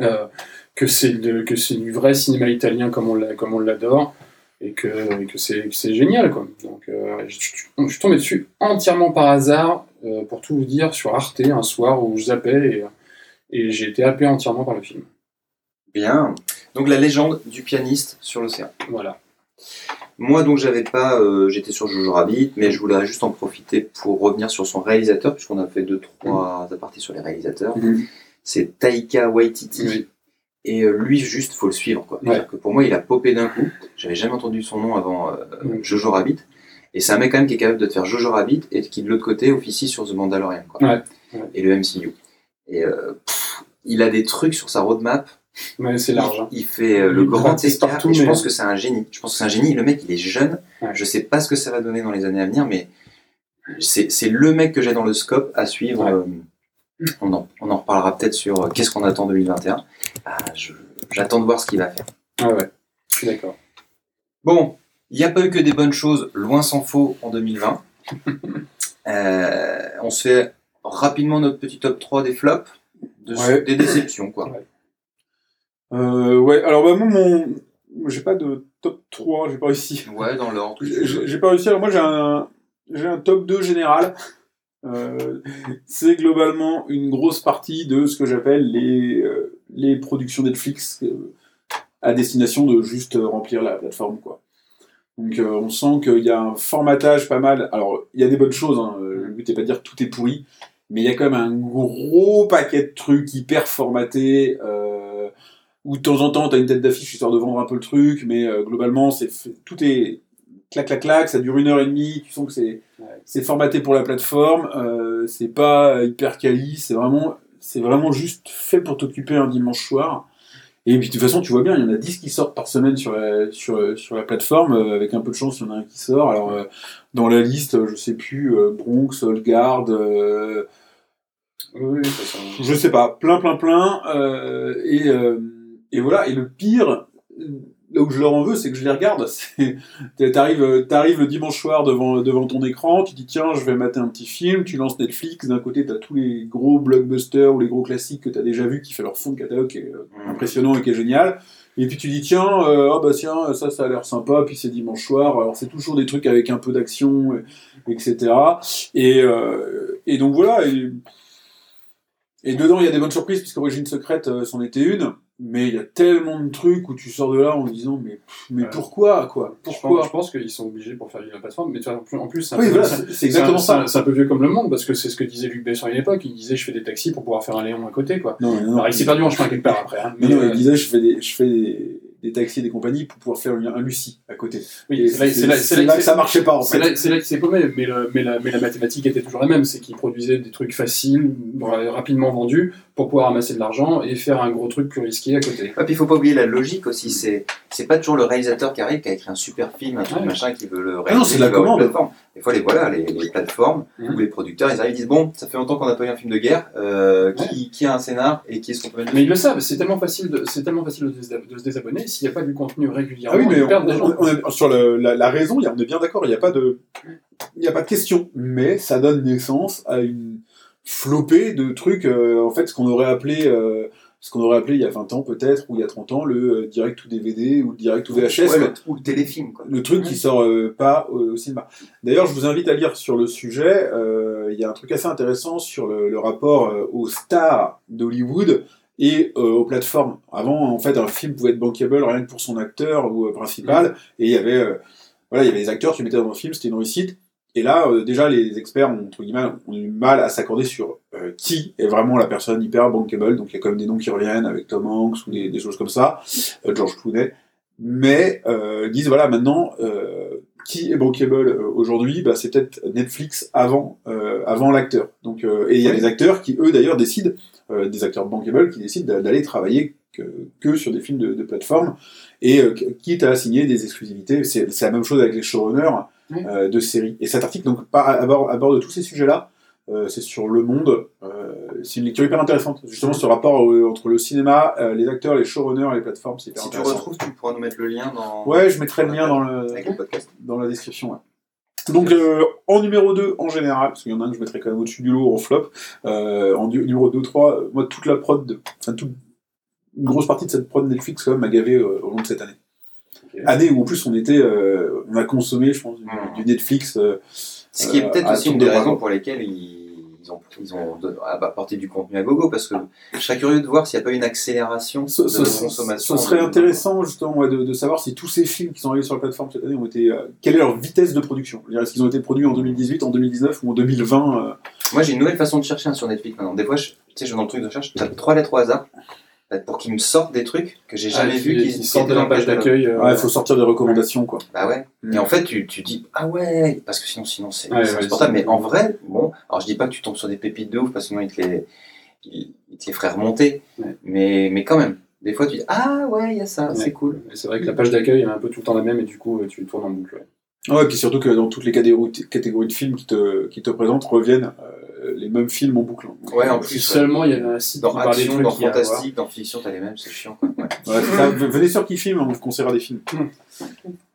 Euh, que c'est de- que c'est du vrai cinéma italien comme on l'a- comme on l'adore et que, et que c'est génial quoi. Donc euh, je, suis tombé dessus entièrement par hasard euh, pour tout vous dire sur Arte un soir où je zappais et, et j'ai été happé entièrement par le film. Bien. Donc la légende du pianiste sur l'océan. Voilà. Moi donc j'avais pas, euh, j'étais sur Jojo Rabbit, mais je voulais juste en profiter pour revenir sur son réalisateur puisqu'on a fait deux trois apartés sur les réalisateurs. Mhm. C'est Taika Waititi. Oui. Et euh, lui, juste, faut le suivre. Quoi. Ouais. Que pour moi, il a popé d'un coup. J'avais jamais entendu son nom avant euh, Ouais. Jojo Rabbit. Et c'est un mec quand même qui est capable de te faire Jojo Rabbit et qui de l'autre côté officie sur The Mandalorian. Quoi. Ouais. Et le MCU. Et euh, pff, il a des trucs sur sa roadmap. Mais c'est large. hein. Il, fait euh, le grand écart. partout, et je mais- pense que c'est un génie. Je pense que c'est un génie. Le mec, il est jeune. Je sais pas ce que ça va donner dans les années à venir, mais c'est c'est le mec que j'ai dans le scope à suivre. On en, on en reparlera peut-être sur euh, qu'est-ce qu'on attend en 2021. Ah, je- J'attends de voir ce qu'il va faire. Ah ouais. Je suis d'accord. Bon, il n'y a pas eu que des bonnes choses, loin s'en faut, en 2020. (laughs) Euh, on se fait rapidement notre petit top 3 des flops, de- Ouais. des déceptions, quoi. Euh, ouais, alors bah, moi, mon... j'ai pas de top 3, j'ai pas réussi. Ouais, dans l'ordre. J'ai pas réussi, alors moi j'ai un, j'ai un top 2 général. Euh, c'est globalement une grosse partie de ce que j'appelle les, euh, productions Netflix euh, à destination de juste remplir la plateforme. Quoi. Donc on sent qu'il y a un formatage pas mal. Alors il y a des bonnes choses, hein, le but n'est pas de dire tout est pourri, mais il y a quand même un gros paquet de trucs hyper formatés. Où de temps en temps, tu as une tête d'affiche histoire de vendre un peu le truc, mais globalement, c'est tout est clac, clac, clac, ça dure une heure et demie, tu sens que c'est Ouais. formaté pour la plateforme, euh, c'est pas hyper quali, c'est vraiment, c'est vraiment juste fait pour t'occuper un dimanche soir. Et puis de toute façon, tu vois bien, il y en a 10 qui sortent par semaine sur la, sur, sur la plateforme, euh, avec un peu de chance, il y en a un qui sort. Alors, euh, dans la liste, je sais plus, euh, Bronx, Oui, ça- je sais pas, plein, plein, plein. et, et voilà. Et le pire, là où je leur en veux, c'est que je les regarde. (laughs) T'arrives, euh, t'arrives le dimanche soir devant, devant ton écran, tu dis tiens, je vais mater un petit film, tu lances Netflix. D'un côté, t'as tous les gros blockbusters ou les gros classiques que t'as déjà vus, qui fait leur fond de catalogue, qui est euh, Mm. impressionnant et qui est génial. Et puis tu dis tiens, euh, ah bah tiens, ça, ça a l'air sympa. Puis c'est dimanche soir. Alors c'est toujours des trucs avec un peu d'action, et- etc. Et, euh, et donc voilà. Et, et dedans, il y a des bonnes surprises, puisque Origine Secrète, euh, c'en était une. Mais il y a tellement de trucs où tu sors de là en disant, mais, mais Ouais. pourquoi, quoi? Pourquoi? je pense qu'ils sont obligés pour faire vivre la plateforme, mais en plus- c'est un Oui, voilà, exactement c'est ça. un- C'est un peu vieux comme le monde, parce que c'est ce que disait Luc Besson à une époque. Il disait Je fais des taxis pour pouvoir faire un Léon à côté, quoi. Non, non, Alors, il s'est perdu en chemin quelque part après. Hein, mais mais, non, euh, il disait, je fais des, je fais des, des taxis et des compagnies pour pouvoir faire un, un Lucie à côté. oui, c'est là, là- là- là que ça marchait pas, en C'est fait. là, c'est là qu'il s'est paumé, mais, le- mais, la, mais la mathématique était toujours la même, c'est qu'il produisait des trucs faciles, rapidement vendus, pour pouvoir amasser de l'argent et faire un gros truc plus risqué à côté. Ouais, puis il faut pas oublier la logique aussi. C'est c'est pas toujours le réalisateur qui arrive qui a écrit un super film, un truc Ouais. machin qui veut le réaliser. Ah non, c'est de la commande. Des fois, les voilà, les, les plateformes Mhm. ou les producteurs, ils arrivent, ils disent bon, ça fait longtemps qu'on n'a pas eu un film de guerre. euh, qui, qui a un scénar et qui est-ce qu'on peut mettre Mais ils le savent, c'est tellement facile de, c'est tellement facile de, se désabonner s'il n'y a pas du contenu régulièrement. Ah oui, mais ils on, perdent des gens. on- on est- sur le- la, la raison, on est bien d'accord, il n'y a pas de, il n'y a pas de question. Mais ça donne naissance à une flopée de trucs, euh, en fait, ce qu'on aurait appelé, euh, ce qu'on aurait appelé il y a 20 ans peut-être, ou il y a 30 ans, le euh, direct ou DVD ou le direct ou VHS. Ouais, quoi. le, ou le téléfilm. Quoi. le truc qui sort euh, pas au, au cinéma. D'ailleurs, je vous invite à lire sur le sujet. euh, Il y a un truc assez intéressant sur le, le rapport euh, aux stars d'Hollywood et euh, aux plateformes. Avant, en fait, un film pouvait être bankable rien que pour son acteur ou euh, principal, et il y avait euh, voilà, il y avait les acteurs, tu mettais dans un film, c'était une réussite. Et là, euh, déjà, les experts ont, entre guillemets, ont eu mal à s'accorder sur euh, qui est vraiment la personne hyper bankable. Donc il y a quand même des noms qui reviennent avec Tom Hanks ou des, des choses comme ça, euh, George Clooney. Mais euh, ils disent voilà maintenant euh, qui est bankable euh, aujourd'hui, bah, c'est peut-être Netflix avant euh, avant l'acteur. Donc euh, et il y a des acteurs qui eux d'ailleurs décident euh, des acteurs bankable qui décident d'a- d'aller travailler que, que sur des films de, de plateforme et euh, quitte à signer des exclusivités. C'est la même chose avec les showrunners Oui. euh, de séries. Et cet article donc aborde, aborde tous ces sujets-là. Euh, c'est sur Le Monde. Euh, c'est une lecture hyper intéressante. Justement, ce rapport au- entre le cinéma, euh, les acteurs, les showrunners et les plateformes, c'est hyper Si tu intéressant. retrouves, tu pourras nous mettre le lien dans, Ouais, je mettrai le lien dans le, avec le podcast. dans la description. ouais. Donc, euh, en numéro 2, en général, parce qu'il y en a un que je mettrai quand même au-dessus du lot en flop, euh, en du- numéro 2, 3, euh, moi, toute la prod, de- enfin, toute, une grosse partie de cette prod Netflix, quand même, m'a gavé euh, au long de cette année. Ok. Année où, en plus, on était, euh, on a consommé, je pense, du, Mm. du Netflix. euh, Ce qui est Euh, peut-être aussi une de des raisons pour lesquelles ils, ils ont, ils ont apporté du contenu à gogo, parce que je serais curieux de voir s'il n'y a pas une accélération Ce, de ce- consommation. ce serait intéressant justement ouais, de, de savoir si tous ces films qui sont arrivés sur la plateforme cette année ont été. euh, quelle est leur vitesse de production? Est-ce qu'ils ont été produits en 2018, en 2019 ou en 2020 euh, Moi, j'ai une nouvelle façon de chercher hein, sur Netflix maintenant. Des fois, je, tu sais, je vais dans le truc de recherche, je tape trois lettres au hasard euh, pour qu'ils me sortent des trucs que j'ai jamais Ah, vus. qui, qui sortent de la page d'accueil. euh, Ouais, il faut sortir des recommandations quoi. Bah ouais. Mm. Et en fait, tu, tu dis, ah ouais, parce que sinon, sinon c'est Ouais, insupportable. Mais en vrai, bon, alors je dis pas que tu tombes sur des pépites de ouf, parce que sinon, ils te les, ils, ils te les feraient remonter. Ouais. Mais, mais quand même, des fois, tu dis, ah ouais, il y a ça, Ouais. c'est cool. C'est vrai que la page d'accueil est un peu tout le temps la même et du coup euh, tu tournes en boucle. ouais. Et puis surtout que dans toutes les catégories, catégories de films qui te, qui te présentent reviennent euh, les mêmes films en boucle. Ouais, en plus. seulement il y avait un site Dans qui action, dans a fantastique, dans fiction, t'as les mêmes, c'est chiant. Quoi. Venez sur Kiffim, on vous conseillera des films.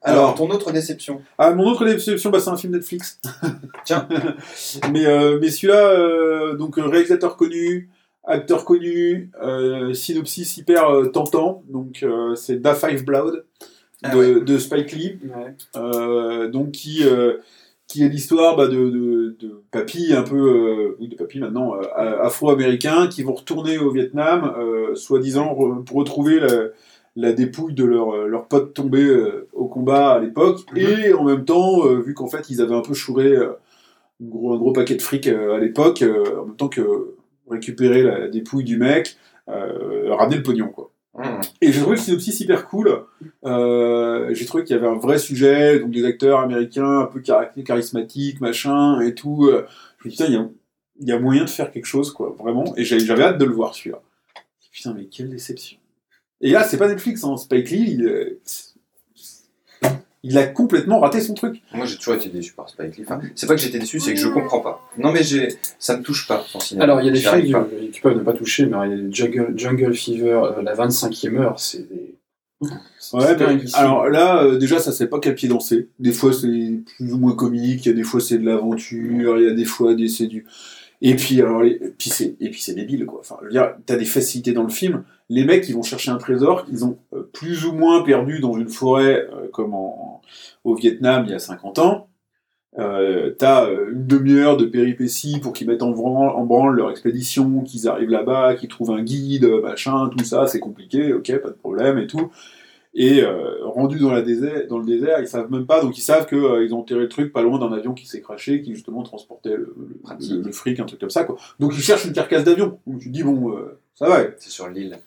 Alors, Alors. ton autre déception Ah, mon autre déception, bah, c'est un film Netflix. (laughs) Tiens. (laughs) mais euh, mais celui-là, euh, donc euh, réalisateur connu, acteur connu, euh, synopsis hyper euh, tentant. Donc euh, c'est Da Five Blood Ah de, Spike Lee, euh, donc qui euh, qui est l'histoire bah, de, de, de papy un peu euh, oui de papy maintenant euh, afro-américains qui vont retourner au Vietnam, euh, soi-disant re- pour retrouver la, la dépouille de leur, leur pote tombé euh, au combat à l'époque, et en même temps, euh, vu qu'en fait ils avaient un peu chouré euh, un, gros, un gros paquet de fric à l'époque, en même temps que récupérer la, la dépouille du mec, ramener le pognon quoi. Et j'ai trouvé le synopsis hyper cool. Euh, j'ai trouvé qu'il y avait un vrai sujet, donc des acteurs américains un peu char- charismatiques, machin, et tout. Euh, Je me dis, putain, il y a, moyen de faire quelque chose, quoi, vraiment. Et j'avais hâte de le voir, celui-là. Putain, mais quelle déception. Et là, c'est pas Netflix, hein. Spike Lee, il, euh, il a complètement raté son truc. Moi, j'ai toujours été déçu par Spike Lee. Enfin, c'est pas que j'étais déçu, c'est que je comprends pas. Non, mais j'ai, ça me touche pas, son cinéma. Alors il y a des films qui- peuvent ne pas toucher, mais il y a Jungle, Jungle Fever, euh, la 25e heure, c'est des. Ouais, c'est alors là, euh, déjà, ça sait pas quel pied danser. Des fois, c'est plus ou moins comique, il y a des fois, c'est de l'aventure, il y a des fois, des, c'est du. Et puis, alors, les- c'est, et puis c'est débile, quoi. Enfin, je veux dire, t'as des facilités dans le film. Les mecs, ils vont chercher un trésor qu'ils ont euh, plus ou moins perdu dans une forêt, euh, comme en, au Vietnam il y a 50 ans. Euh, t'as une demi-heure de péripéties pour qu'ils mettent en branle, en branle leur expédition, qu'ils arrivent là-bas, qu'ils trouvent un guide, machin, tout ça, c'est compliqué, ok, pas de problème et tout. Et euh, rendus dans, la désert, dans le désert, ils savent même pas, donc ils savent qu'ils ont enterré le truc pas loin d'un avion qui s'est craché, qui justement transportait le, le- Pratique. le- le fric, un truc comme ça. Quoi. Donc ils cherchent une carcasse d'avion. Donc tu te dis, bon, ça va. C'est sur l'île.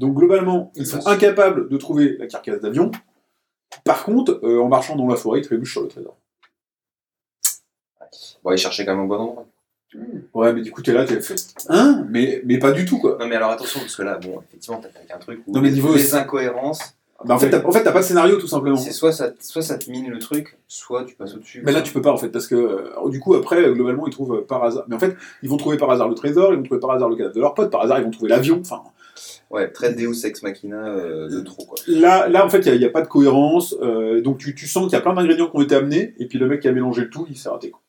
Donc globalement, ils sont incapables de trouver la carcasse d'avion. Par contre, euh, en marchant dans la forêt, ils trébuchent sur le trésor. Bon, il cherchait quand même au bon endroit. Ouais, mais du coup, t'es là, t'es fait. Hein mais, mais pas du tout, quoi. Non, mais alors attention, parce que là, bon, effectivement, t'attaques un truc où Non, mais niveau- les incohérences, Bah, en fait, t'as en fait, t'as pas de scénario, tout simplement. c'est soit ça, soit ça te mine le truc, soit tu passes au-dessus. Mais là, tu peux pas, en fait, parce que euh, du coup, après, globalement, ils trouvent euh, par hasard. Mais en fait, ils vont trouver par hasard le trésor, ils vont trouver par hasard le cadavre de leur pote, par hasard, ils vont trouver l'avion. Enfin, Ouais, très Deus Ex Machina euh, de trop, quoi. là, là, en fait, il n'y a, pas de cohérence. euh, donc, tu, tu sens qu'il y a plein d'ingrédients qui ont été amenés, et puis le mec qui a mélangé le tout, il s'est raté. Quoi.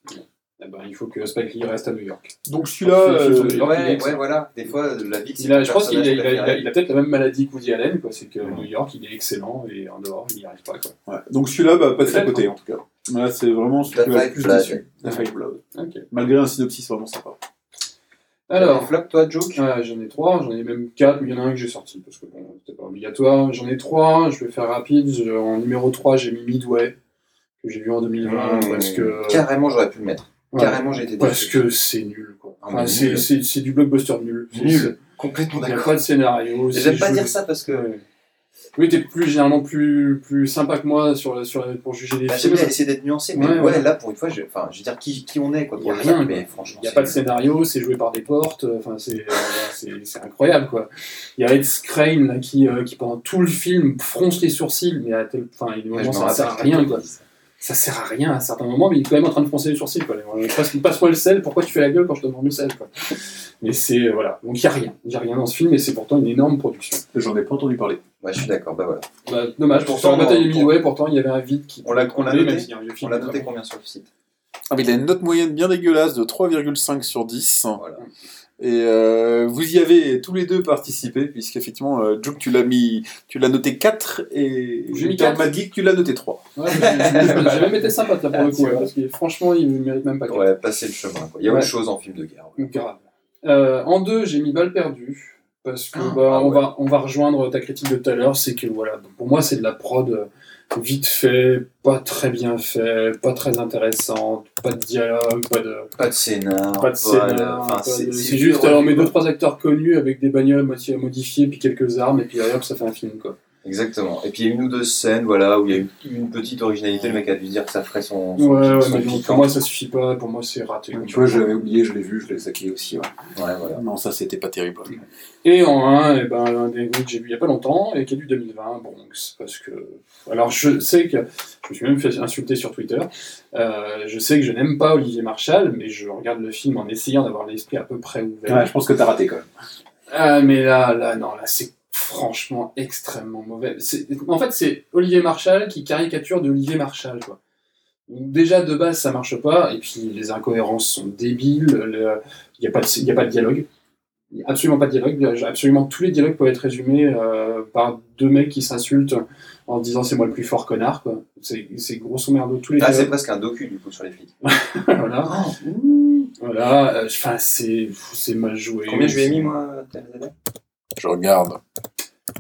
Eh ben, il faut que Spike Lee reste à New York. Donc, celui-là. Euh, Ouais, ouais, voilà. Des fois, la vie, c'est Il a, ton je pense qu'il a, a- a- peut-être la même maladie que Woody Allen, quoi. C'est que New York, il est excellent et en dehors, il n'y arrive pas, quoi. ouais. Donc, celui-là, bah, passer à côté, en tout cas. Là, c'est vraiment celui qui m'a le Five plus déçu. Blood. Ok. Malgré un synopsis vraiment sympa. Alors, flop, toi, Joke Ah, j'en ai trois, j'en ai même quatre, mais il y en a un que j'ai sorti parce que bon, c'était pas obligatoire. J'en ai trois, je vais faire rapide. Je- en numéro 3, j'ai mis Midway, que j'ai vu en 2020 Mmh, parce que Carrément, j'aurais pu le mettre. Ouais. Carrément, j'ai été parce que c'est nul quoi. Ah, Enfin, c'est nul. c'est- c'est du blockbuster nul. Nul. Complètement Il n'y a d'accord. pas de scénario. J'aime pas dire ça parce que Ouais. Oui, t'es plus généralement plus plus sympa que moi sur sur pour juger les bah, films. bien essayer d'être nuancé, mais Ouais, ouais, ouais. là pour une fois, je, enfin, je veux dire qui, qui on est quoi. Il y pour a rien, mais franchement, Il n'y a pas de scénario, c'est joué par des portes, euh, enfin c'est euh, c'est- c'est incroyable quoi. Il y a Ed Skrein là, qui, euh, qui pendant tout le film fronce les sourcils, mais à tel, enfin, il- Ouais, ça sert à rien quoi. ça. Ça sert à rien à certains moments, mais il est quand même en train de froncer les sourcils quoi. Passe- Passe-moi le sel, pourquoi tu fais la gueule quand je te demande le sel quoi. Mais c'est euh, voilà, donc il y a rien, il y a rien dans ce film, et c'est pourtant une énorme production. J'en ai pas entendu parler. Ouais, je suis d'accord. Bah voilà. Bah, dommage, pourtant en bataille de Midway, pourtant il y avait un vide qui. On l'a- on l'a combler, noté vieux On l'a noté combien sur le site Ah, mais il a une note moyenne bien dégueulasse de 3,5 sur 10. Voilà. Et euh, vous y avez tous les deux participé, puisqu'effectivement, euh, Juke, tu l'as mis, tu l'as noté 4 et J'ai mis quatre. Madgeek, tu l'as noté 3. Ouais, j'ai- même été sympathe là pour Ah, le coup, ouais, vois. parce que franchement il mérite même pas quatre. Ouais, passer le chemin. Quoi. Il y a Ouais. autre chose en film de guerre. ouais. Grave. Euh, en deux, j'ai mis balle perdue. Parce que Ah, bah, ah on, ouais. va, on va rejoindre ta critique de tout à l'heure. C'est que voilà, pour moi, c'est de la prod euh, vite fait, pas très bien fait, pas très intéressante, pas de dialogue, pas de, Pas de scénar. pas de scénar. enfin, c'est juste, alors, on met deux, trois acteurs connus avec des bagnoles modifiées, puis quelques armes, et puis hop, ça fait un film. Quoi. Exactement. Et puis il y a une ou deux scènes voilà, où il y a eu une petite originalité. Le mec a dû dire que ça ferait son. son Ouais, kick, ouais, son mais piquant. pour moi, ça suffit pas. Pour moi, c'est raté. Tu vois, je l'avais oublié, je l'ai vu, je l'ai saqué aussi. Ouais. Ouais, voilà. Non, ça, c'était pas terrible. Et en 1, eh ben, un des que j'ai vu il y a pas longtemps et qui est du 2020, Bronx. Parce que. Alors, je sais que. Je me suis même fait insulter sur Twitter. Euh, je sais que je n'aime pas Olivier Marshall, mais je regarde le film en essayant d'avoir l'esprit à peu près ouvert. Ouais, je pense que t'as raté quand même. Ah, mais là, là, non, là, c'est franchement extrêmement mauvais. En fait, c'est Olivier Marshall qui caricature de Olivier Marshall, quoi. Donc, déjà, de base, ça marche pas, et puis les incohérences sont débiles, le- il n'y a, pas de- il y a pas de dialogue. Il n'y a absolument pas de dialogue. Absolument tous les dialogues peuvent être résumés euh, par deux mecs qui s'insultent en disant c'est moi le plus fort connard, quoi. C'est c'est grosso merdo tous les Ah, c'est presque un docu du coup sur les flics. (laughs) voilà. Oh, Voilà. euh, Enfin, c'est c'est mal joué. Combien je lui ai mis moi Je regarde.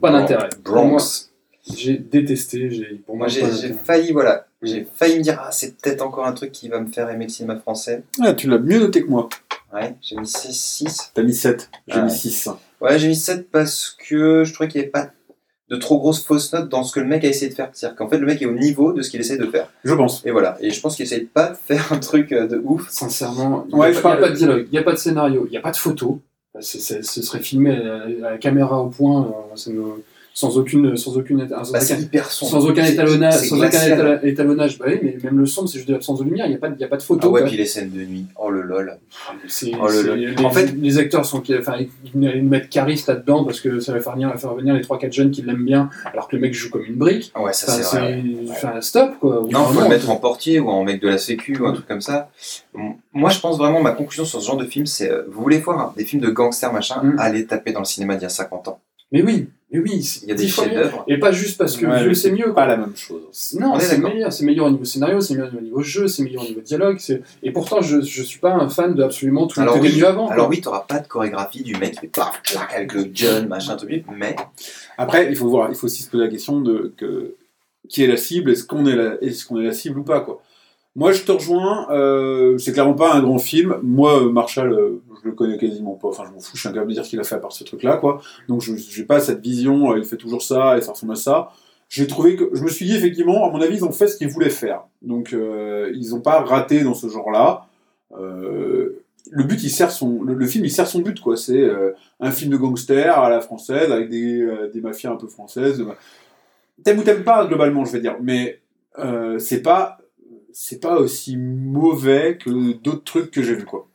Pas d'intérêt. Bronx. J'ai détesté. J'ai pour moi Moi j'ai pas j'ai d'intérêt. failli, voilà. J'ai failli me dire, ah, c'est peut-être encore un truc qui va me faire aimer le cinéma français. Ah, tu l'as mieux noté que moi. Ouais, j'ai mis 6. T'as mis 7. J'ai Ah mis ouais. 6. Ouais, j'ai mis 7 parce que je trouvais qu'il n'y avait pas de trop grosses fausses notes dans ce que le mec a essayé de faire. C'est-à-dire qu'en fait, le mec est au niveau de ce qu'il essaie de faire. Je pense. Et voilà. Et je pense qu'il essaye pas de (laughs) faire un truc euh, de ouf. Sincèrement, il n'y Ouais, a, je pas- il y a parle- pas de dialogue, il n'y a pas de scénario, il n'y a pas de photo. C'est- ce serait filmé à la, à la caméra au point, euh, sans aucune, sans aucune, sans Bah, aucun, hyper sombre. sans aucun étalonnage, sans aucun glacial. étalonnage. Bah oui, mais même le son, c'est juste de l'absence de lumière. Il n'y a pas, de- il y a pas de photo. Ah ouais, quoi. puis les scènes de nuit. Oh le lol. Oh, le- les, en fait- les acteurs sont, enfin, ils, mettent Caris là-dedans parce que ça va faire venir, faire venir les 3-4 jeunes qui l'aiment bien, alors que le mec joue comme une brique. Ah ouais, ça c'est vrai. ouais. stop quoi. Non, faut le mettre en portier ou en mec de la sécu ou un truc comme ça. Moi, je pense vraiment, ma conclusion sur ce genre de film, c'est euh, vous voulez voir des films de gangsters, machin, Mm. allez taper dans le cinéma d'il y a 50 ans. Mais oui, mais oui, c'est Il y a des chefs-d'œuvre. Et pas juste parce que Ouais, vieux c'est mieux. Pas quoi. la même chose. Non, On est c'est meilleur, c'est meilleur au niveau scénario, c'est meilleur au niveau jeu, c'est meilleur au niveau dialogue. Et pourtant, je, je suis pas un fan de absolument tout Alors le oui, avant. quoi. alors oui, t'auras pas de chorégraphie du mec qui fait paf, clac, avec le gun, machin, tout mais Après, il faut voir, il faut aussi se poser la question de que, qui est la cible, est-ce qu'on est la, est-ce qu'on est la cible ou pas quoi. Moi, je te rejoins. euh, c'est clairement pas un grand film. Moi, Marshall, euh, je le connais quasiment pas. Enfin, je m'en fous. Je suis incapable de dire ce qu'il a fait à part ce truc-là, quoi. Donc, je j'ai pas cette vision. euh, il fait toujours ça et ça ressemble à ça. J'ai trouvé que je me suis dit effectivement, à mon avis, ils ont fait ce qu'ils voulaient faire. Donc, euh, ils ont pas raté dans ce genre-là. Euh, le but, il sert son, le, film, il sert son but, quoi. C'est un film de gangster à la française avec des, des mafias un peu françaises. ma- T'aimes ou t'aimes pas globalement, je vais dire, mais c'est pas c'est pas aussi mauvais que d'autres trucs que j'ai vus, quoi.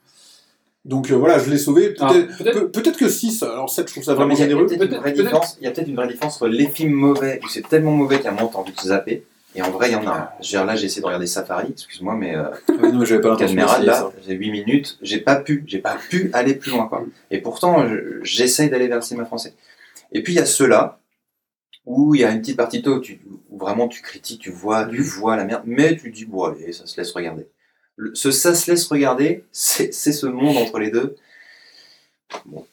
Donc euh, voilà, je l'ai sauvé. Alors, Peut-être peut-être- peut, peut-être que 6, alors 7, je trouve ça Non, vraiment mais il y a généreux. peut-être une Peut-être- vraie peut-être- différence. Il y a peut-être une vraie différence entre les films mauvais où c'est tellement mauvais qu'à un moment t'as envie de se zapper. Et en vrai, il y en a. un. Je veux dire, là, j'ai essayé de regarder Safari, excuse-moi, mais euh, (laughs) non, mais j'avais pas d'essayer là, j'ai 8 minutes, j'ai pas pu, j'ai pas pu aller plus loin, quoi. Et pourtant, je- j'essaye d'aller vers le cinéma français. Et puis, il y a ceux-là, où il y a une petite partie de toi où, tu- où vraiment tu critiques, tu vois, tu vois la merde, mais tu dis, bon, allez, ça se laisse regarder. Le- ce ça se laisse regarder, c'est ce monde entre les deux. Bon.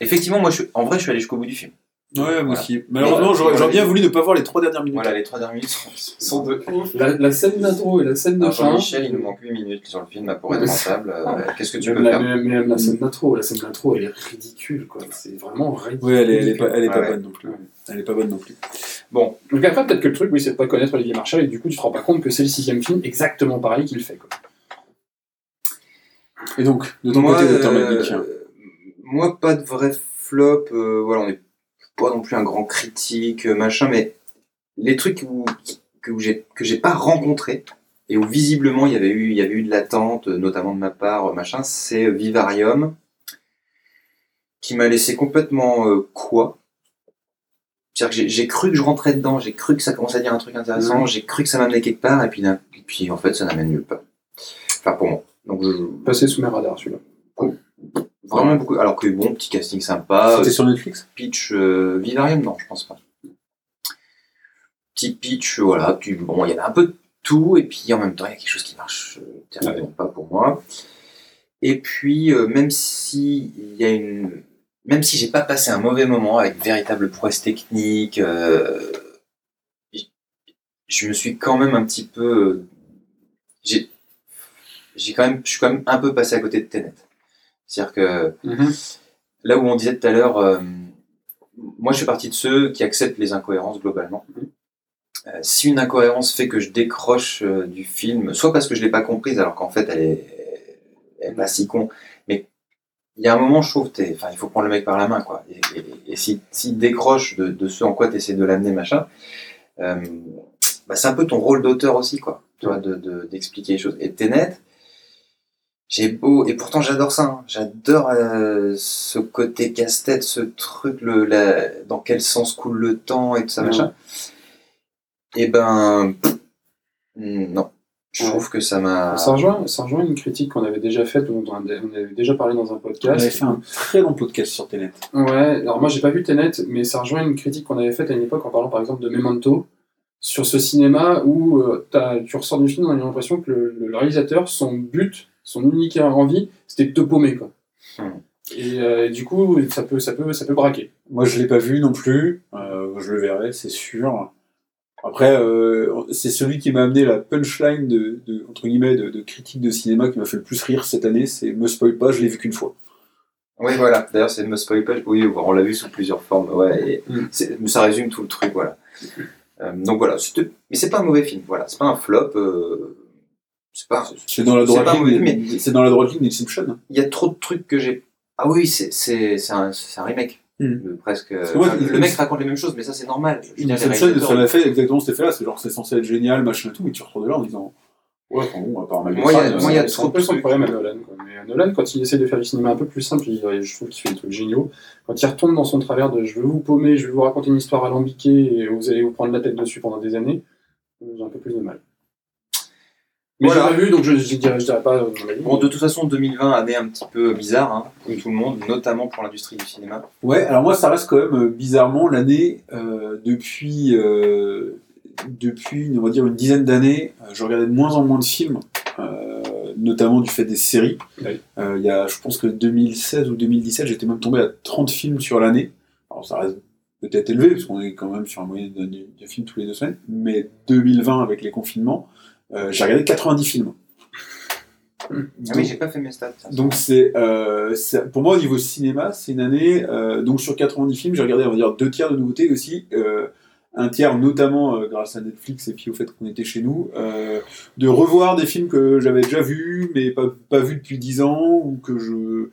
Effectivement, moi, je, en vrai, je suis allé jusqu'au bout du film. Ouais, moi Voilà. aussi. Malheureusement, Voilà. j'aurais bien voulu ne pas voir les trois dernières minutes. Voilà, les trois dernières minutes sont, sont de ouf. La, la scène d'intro et la scène de Alors, fin. Jean-Michel, il nous manque 8 minutes sur le film là, pour être rentable. Euh, Qu'est-ce que tu peux la, faire? même, même la scène d'intro, la scène d'intro, elle est ridicule, quoi. C'est vraiment ridicule. Oui, elle est, elle est pas, elle est pas Ouais. bonne non plus. Elle est pas bonne non plus. Bon, Donc après, peut-être que le truc, oui, c'est de pas connaître Olivier Marchal, et du coup, tu te rends pas compte que c'est le sixième film exactement pareil qu'il fait, quoi. Et donc, de ton moi, côté, euh, Magnick, moi, pas de vrai flop. euh, voilà, on n'est pas non plus un grand critique, euh, machin, mais les trucs où, que j'ai que j'ai pas rencontrés et où visiblement il y avait eu il y avait eu de l'attente, notamment de ma part, machin, c'est Vivarium qui m'a laissé complètement euh, quoi. C'est-à-dire que j'ai- cru que je rentrais dedans, j'ai cru que ça commençait à dire un truc intéressant, j'ai cru que ça m'amenait quelque part, et puis, et puis en fait ça n'amène nulle part. Enfin pour moi. Donc je, Passé sous mes radars, celui-là. Vraiment beaucoup. Alors que bon, petit casting sympa. c'était euh, sur Netflix? pitch euh, Vivarium, non, je pense pas. Petit pitch, voilà. Puis, bon, il y avait un peu de tout, et puis en même temps, il y a quelque chose qui marche euh, terriblement pas pour moi. Et puis, euh, même si il y a une, même si j'ai pas passé un mauvais moment avec véritable prouesse technique, je me suis quand même un petit peu, j'ai, j'ai quand même, je suis quand même un peu passé à côté de Tenet. C'est-à-dire que là où on disait tout à l'heure, euh, moi je fais partie de ceux qui acceptent les incohérences globalement. Euh, si une incohérence fait que je décroche euh, du film, soit parce que je l'ai pas comprise alors qu'en fait elle est, elle est pas si con, mais il y a un moment je trouve, enfin il faut prendre le mec par la main quoi. Et, et, et si s'il décroche de, de ce en quoi tu essaies de l'amener machin, bah, c'est un peu ton rôle d'auteur aussi quoi, tu vois, de de- d'expliquer les choses. Et Tenet, j'ai beau et pourtant j'adore ça hein. j'adore euh, ce côté casse-tête ce truc le la, dans quel sens coule le temps et tout ça Ouais. machin et ben pff, non je Ouais. trouve que ça m'a Ça rejoint, ça rejoint une critique qu'on avait déjà faite, dont on avait on avait déjà parlé dans un On podcast. avait fait un très long podcast sur Tenet. Ouais, alors moi j'ai pas vu Tenet, mais ça rejoint une critique qu'on avait faite à une époque en parlant par exemple de Memento, sur ce cinéma où euh, tu ressors du film, on a l'impression que le, le réalisateur, son but, son unique envie, c'était de te paumer quoi. Hmm. Et euh, du coup, ça peut, ça peut, ça peut braquer. Moi, je l'ai pas vu non plus. Euh, je le verrai, c'est sûr. Après, euh, c'est celui qui m'a amené la punchline de, de- entre guillemets de, de critique de cinéma qui m'a fait le plus rire cette année. C'est me spoil pas, je l'ai vu qu'une fois. oui voilà d'ailleurs c'est me spoil pas oui on l'a vu sous plusieurs formes ouais et Mm. c'est- ça résume tout le truc voilà Euh, donc voilà mais c'est pas un mauvais film voilà c'est pas un flop euh, c'est pas C'est dans la C'est droite ligne. des- C'est dans la droite ligne d'Inception. il y a trop de trucs que j'ai. Ah oui, c'est c'est c'est un, un remake. Hmm. Le- presque. le il- mec raconte les mêmes choses, mais ça c'est normal. Inception, réalisateurs- ça m'a fait exactement cet effet-là. C'est genre, c'est censé être génial, machin et tout, mais tu retournes de là en disant, ouais, enfin bon, à part mal Moi, il y a- il y euh, c'est trop un peu de son problème à Nolan. Quoi. Mais euh, Nolan, quand il essaie de faire du cinéma un peu plus simple, il- je trouve qu'il fait des trucs géniaux. Quand il retombe dans son travers de je veux vous paumer, je vais vous raconter une histoire alambiquée et vous allez vous prendre la tête dessus pendant des années, j'ai un peu plus de mal. Mais Voilà. pas vu, donc je, je, dirais, je dirais pas euh. Bon, de toute façon, 2020, année un petit peu bizarre, hein, comme tout le monde, notamment pour l'industrie du cinéma. Ouais, alors moi, ça reste quand même euh, bizarrement l'année euh, depuis, euh, depuis, on va dire, une dizaine d'années, je regardais de moins en moins de films, euh, notamment du fait des séries. Euh, Il y a, je pense que 2016 ou 2017, j'étais même tombé à 30 films sur l'année. Alors ça reste peut-être élevé, parce qu'on est quand même sur un moyen de, de- de films tous les deux semaines, mais 2020, avec les confinements, j'ai regardé 90 films. Ah oui, j'ai pas fait mes stats. Donc c'est, euh, c'est- pour moi au niveau cinéma, c'est une année. euh, donc sur 90 films, j'ai regardé on va dire deux tiers de nouveautés aussi, euh, un tiers notamment euh, grâce à Netflix et puis au fait qu'on était chez nous, euh, de revoir des films que j'avais déjà vus mais pas pas vus depuis 10 ans ou que je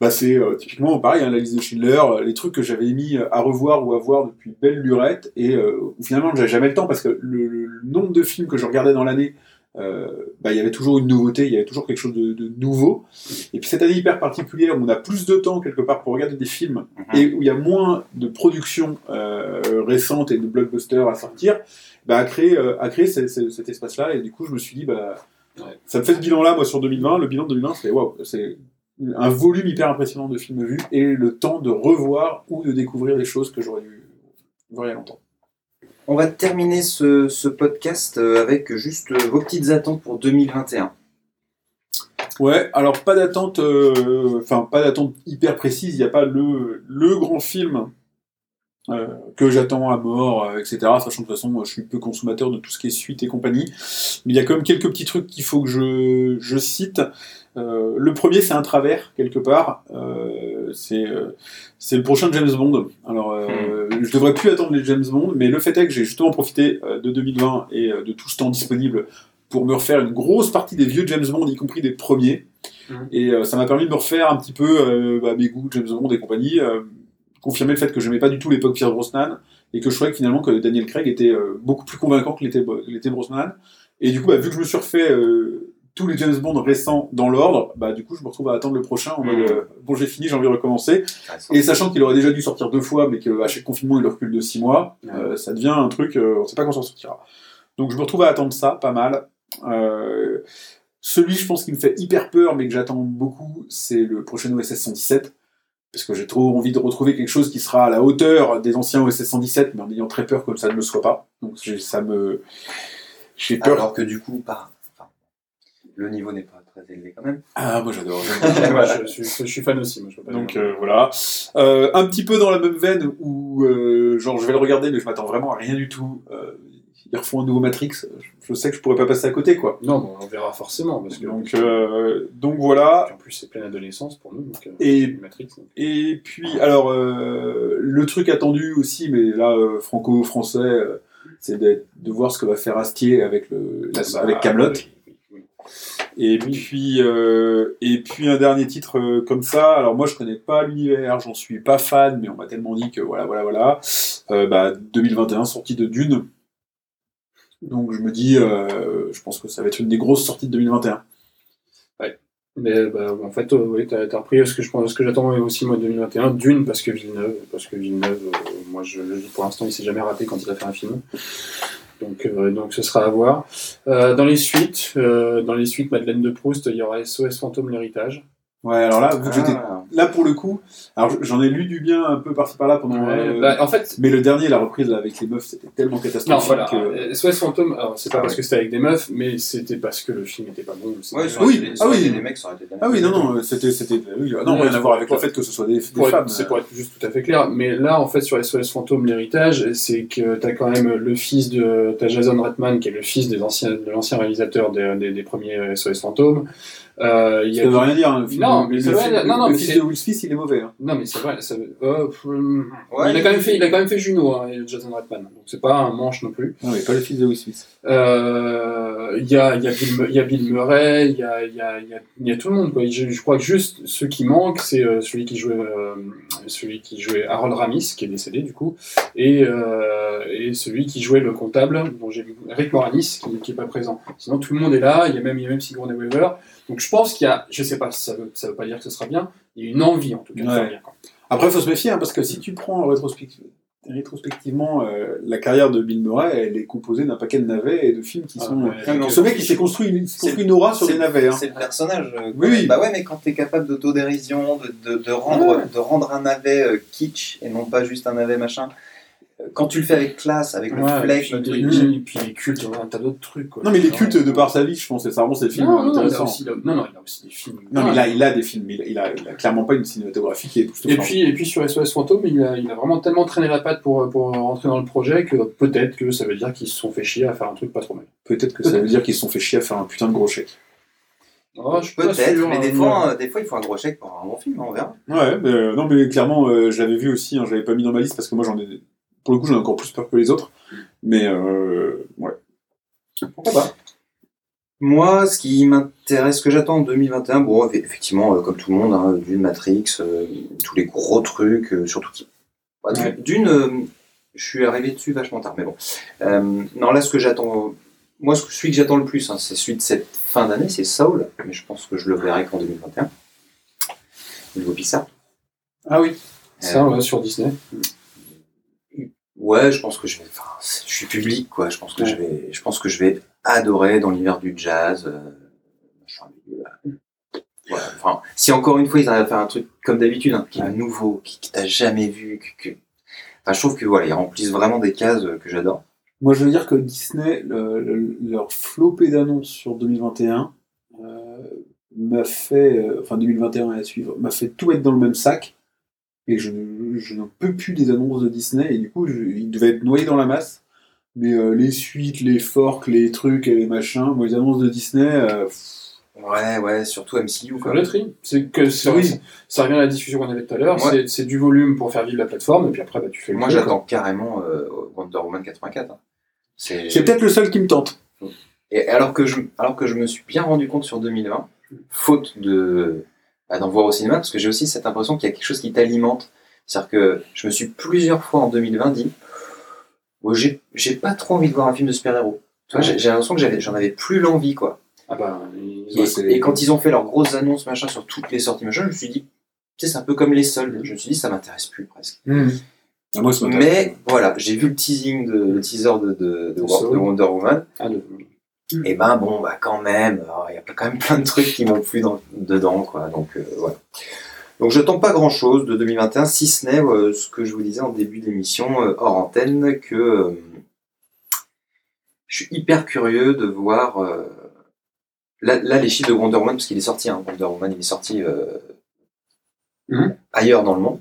bah c'est euh, typiquement pareil hein, la liste de Schindler, euh, les trucs que j'avais mis à revoir ou à voir depuis belle lurette et euh, où finalement j'avais jamais le temps parce que le, le- nombre de films que je regardais dans l'année euh, bah, il y avait toujours une nouveauté, il y avait toujours quelque chose de, de nouveau. Et puis cette année hyper particulière où on a plus de temps quelque part pour regarder des films Mhm. et où il y a moins de productions euh, récentes et de blockbusters à sortir, bah, a créé, euh, a créé ce- ce- cet espace-là. Et du coup, je me suis dit, bah, Ouais. ça me fait ce bilan-là, moi, sur 2020. Le bilan de 2020, c'est waouh, c'est un volume hyper impressionnant de films vus et le temps de revoir ou de découvrir des choses que j'aurais dû voir il y a longtemps. On va terminer ce, ce podcast euh, avec juste euh, vos petites attentes pour 2021. Ouais, alors pas d'attente, euh, enfin pas d'attente hyper précise. Il n'y a pas le, le grand film euh, que j'attends à mort, euh, etc. Sachant que de toute façon, moi, je suis peu consommateur de tout ce qui est suite et compagnie. Mais il y a quand même quelques petits trucs qu'il faut que je, je cite. Euh, le premier, c'est un travers, quelque part. Euh, c'est euh, c'est le prochain James Bond. Alors, euh, je devrais plus attendre les James Bond, mais le fait est que j'ai justement profité de 2020 et de tout ce temps disponible pour me refaire une grosse partie des vieux James Bond, y compris des premiers. Mhm. Et ça m'a permis de me refaire un petit peu bah, mes goûts, James Bond et compagnie, confirmer le fait que j'aimais pas du tout l'époque Pierre Brosnan, et que je trouvais que finalement que Daniel Craig était beaucoup plus convaincant que l'était Brosnan. Et du coup, bah, vu que je me suis refait tous les James Bond récents dans l'ordre, bah, du coup, je me retrouve à attendre le prochain en mode euh, bon, j'ai fini, j'ai envie de recommencer. Et sachant qu'il aurait déjà dû sortir deux fois, mais qu'à chaque confinement, il le recule de six mois, Ouais. euh, ça devient un truc, euh, on sait pas quand ça sortira. Donc je me retrouve à attendre ça, pas mal. Euh, celui, je pense, qui me fait hyper peur, mais que j'attends beaucoup, c'est le prochain OSS 117. Parce que j'ai trop envie de retrouver quelque chose qui sera à la hauteur des anciens OSS 117, mais en ayant très peur que ça ne le soit pas. Donc ça me. J'ai peur. Alors que du coup, pas, le niveau n'est pas très élevé quand même. Ah, moi j'adore. (laughs) Voilà, je, suis, je suis fan aussi. Moi, je peux pas Donc euh, voilà. Euh, un petit peu dans la même veine où, euh, genre, je vais le regarder, mais je m'attends vraiment à rien du tout. Euh, ils refont un nouveau Matrix. Je sais que je pourrais pas passer à côté, quoi. Non, bon, on verra forcément. Parce que, Donc, euh, donc voilà. en plus, c'est pleine adolescence pour nous. Donc, euh, Et- Matrix. donc. Et puis, alors, euh, le truc attendu aussi, mais là, euh, franco-français, euh, c'est de voir ce que va faire Astier avec, le, la- Bah, avec Camelot. oui. Et puis, euh, et puis un dernier titre euh, comme ça. Alors moi, je connais pas l'univers, j'en suis pas fan, mais on m'a tellement dit que voilà, voilà, voilà. Euh, bah, 2021, sortie de Dune. Donc je me dis, je pense que ça va être une des grosses sorties de 2021. Mais bah, en fait, oui, t'as as repris ce que je pense, ce que j'attends aussi moi 2021, d'une parce que Villeneuve, parce que Villeneuve, moi je dis pour l'instant, il s'est jamais raté quand il a fait un film. Donc, euh, donc ce sera à voir. Euh, dans les suites, euh, dans les suites Madeleine de Proust, il y aura SOS Fantôme l'héritage. Ouais, alors là, vu que j'étais Ah. là pour le coup, alors j'en ai lu du bien un peu par-ci par-là pendant. euh, Bah, en fait, Mais le dernier, la reprise là, avec les meufs, c'était tellement non, catastrophique. voilà. que- euh, SOS Fantôme, alors c'est pas Ah parce ouais. que c'était avec des meufs, mais c'était parce que le film était pas bon. c'était- Ouais, ça aurait Oui, été- ah oui. des mecs, ça aurait été des Ah oui, non, non, c'était, c'était, oui, non, Ouais, rien à voir avec le fait que ce soit des, des pour être- femmes. C'est pour être juste tout à fait clair. Mais là, en fait, sur SOS Fantôme, l'héritage, c'est que t'as quand même le fils de. T'as Jason Reitman, qui est le fils des anciens, de l'ancien réalisateur des, des, des premiers SOS Fantômes. Euh, il y Ça a veut rien dire. hein, Non, le- mais ça le veut film- rien dire. Non, non, le mais fils c'est- de Will Smith, il est mauvais. hein. Non, mais c'est vrai. Ça... euh, pff, hum, Ouais, il, a quand même fait, il a quand même fait Juno, hein, Jason Reitman. Donc c'est pas un manche non plus. Non, mais pas le fils de Will Smith. Euh, Il y, a, il y, a Bill Mu- il y a Bill Murray, il y a, il y, a, il y, a, il y a tout le monde. Quoi. Je, je crois que juste ce qui manque, c'est euh, celui qui jouait euh, celui qui jouait Harold Ramis, qui est décédé du coup, et, euh, et celui qui jouait le comptable, dont j'ai vu Rick Moranis, qui, qui est pas présent. Sinon tout le monde est là. Il y a même il y a même Sigourney Weaver. Donc je pense qu'il y a, je sais pas, si ça veut ça veut pas dire que ce sera bien. Il y a une envie en tout cas de faire bien. Quoi. Après, il faut se méfier, hein, parce que si tu prends rétrospect- rétrospectivement euh, la carrière de Bill Murray, elle est composée d'un paquet de navets et de films qui Ah, sont. ouais, donc, on Ce mec, il s'est construit, une- construit aura sur des navets. Hein. C'est le personnage. euh, Oui. Bah ouais, mais quand t'es capable d'autodérision, de, de, de, rendre, de rendre un navet euh, kitsch et non pas juste un navet machin, euh, quand tu le fais avec classe, avec le Ouais, flex, puis, le et truc. puis, et puis les cultes, un tas d'autres trucs. Quoi. Non, mais les cultes de euh, par sa vie, je pense, c'est vraiment, c'est des films non, non, il a aussi, non, non, il a aussi des films. Non, mais il a, il a des films, mais il a, il a, il a clairement pas une cinématographie qui est Et puis, et puis sur SOS Fantôme, il a, il a vraiment tellement traîné la patte pour, pour rentrer dans le projet que peut-être que ça veut dire qu'ils se sont fait chier à faire un truc pas trop mal. Peut-être que ça veut dire qu'ils se sont fait chier à faire un putain de gros chèque. Oh, je suis pas Peut-être, sûr, mais hein, des fois, euh, des fois, il faut un gros chèque pour un bon film, on verra. Ouais, mais, euh, non, mais clairement, euh, je l'avais vu aussi, hein, je l'avais pas mis dans ma liste parce que moi, j'en ai. Pour le coup, j'en ai encore plus peur que les autres. Mais, euh, ouais. Pourquoi pas Moi, ce qui m'intéresse, ce que j'attends en 2021, bon, eff- effectivement, euh, comme tout le monde, hein, d'une Matrix, euh, tous les gros trucs, euh, surtout qui. D'une- Ouais. D'une, euh, je suis arrivé dessus vachement tard, mais bon. Euh, non, là, ce que j'attends, moi, ce que- celui que j'attends le plus, hein, c'est celui de cette fin d'année, c'est Soul, mais je pense que je le verrai qu'en 2021. Niveau Pixar. Ah oui. Ça, ouais, sur Disney. Ouais, je pense que je vais. Enfin, je suis public, quoi. Je pense que Ouais. je vais. Je pense que je vais adorer dans l'univers du jazz. euh, là. Voilà, Enfin, si encore une fois ils arrivent à faire un truc comme d'habitude, un truc qui est nouveau, qui, que t'as jamais vu, que, que- Enfin, je trouve que voilà, ils remplissent vraiment des cases euh, que j'adore. Moi, je veux dire que Disney, le- le- leur flopée d'annonces sur 2021 euh, m'a fait, euh, enfin 2021 et à suivre, m'a fait tout mettre dans le même sac. Et je, ne- je n'en peux plus des annonces de Disney, et du coup, je- il devait être noyé dans la masse. Mais euh, les suites, les forks, les trucs et les machins, moi, les annonces de Disney, euh, pff, Ouais, ouais, surtout MCU. Quoi. le tri. C'est que ça, Oui. ça, revient à la discussion qu'on avait tout à l'heure. Ouais. C'est- C'est du volume pour faire vivre la plateforme, et puis après, bah, tu fais le Moi, j'attends carrément euh, Wonder Woman 84. hein. C'est c'est peut-être le seul qui me tente. Et alors que, je, alors que je me suis bien rendu compte sur 2020, faute de d'en voir au cinéma, parce que j'ai aussi cette impression qu'il y a quelque chose qui t'alimente. C'est-à-dire que je me suis plusieurs fois en 2020 dit oh, j'ai pas trop envie de voir un film de super-héros. Tu vois, j'ai l'impression que j'en avais plus l'envie, quoi. Ah bah, Et, quand ils ont fait leurs grosses annonces, machin, sur toutes les sorties, machin, je me suis dit, tu sais, c'est un peu comme les soldes. Je me suis dit, ça m'intéresse plus presque. Ah, moi, ça m'intéresse. Mais voilà, j'ai vu le teasing, de, le teaser de, de, de, De War- Saul. de Wonder Woman. Ah, de- Et ben bon, bah quand même, il y a quand même plein de trucs qui m'ont plu dans, dedans, quoi. Donc euh, voilà. Donc je tente pas grand chose de 2021, si ce n'est euh, ce que je vous disais en début d'émission, euh, hors antenne, que euh, je suis hyper curieux de voir. euh, là, là, les chiffres de Wonder Woman, parce qu'il est sorti, hein, Wonder Woman, il est sorti euh, Mhm. ailleurs dans le monde,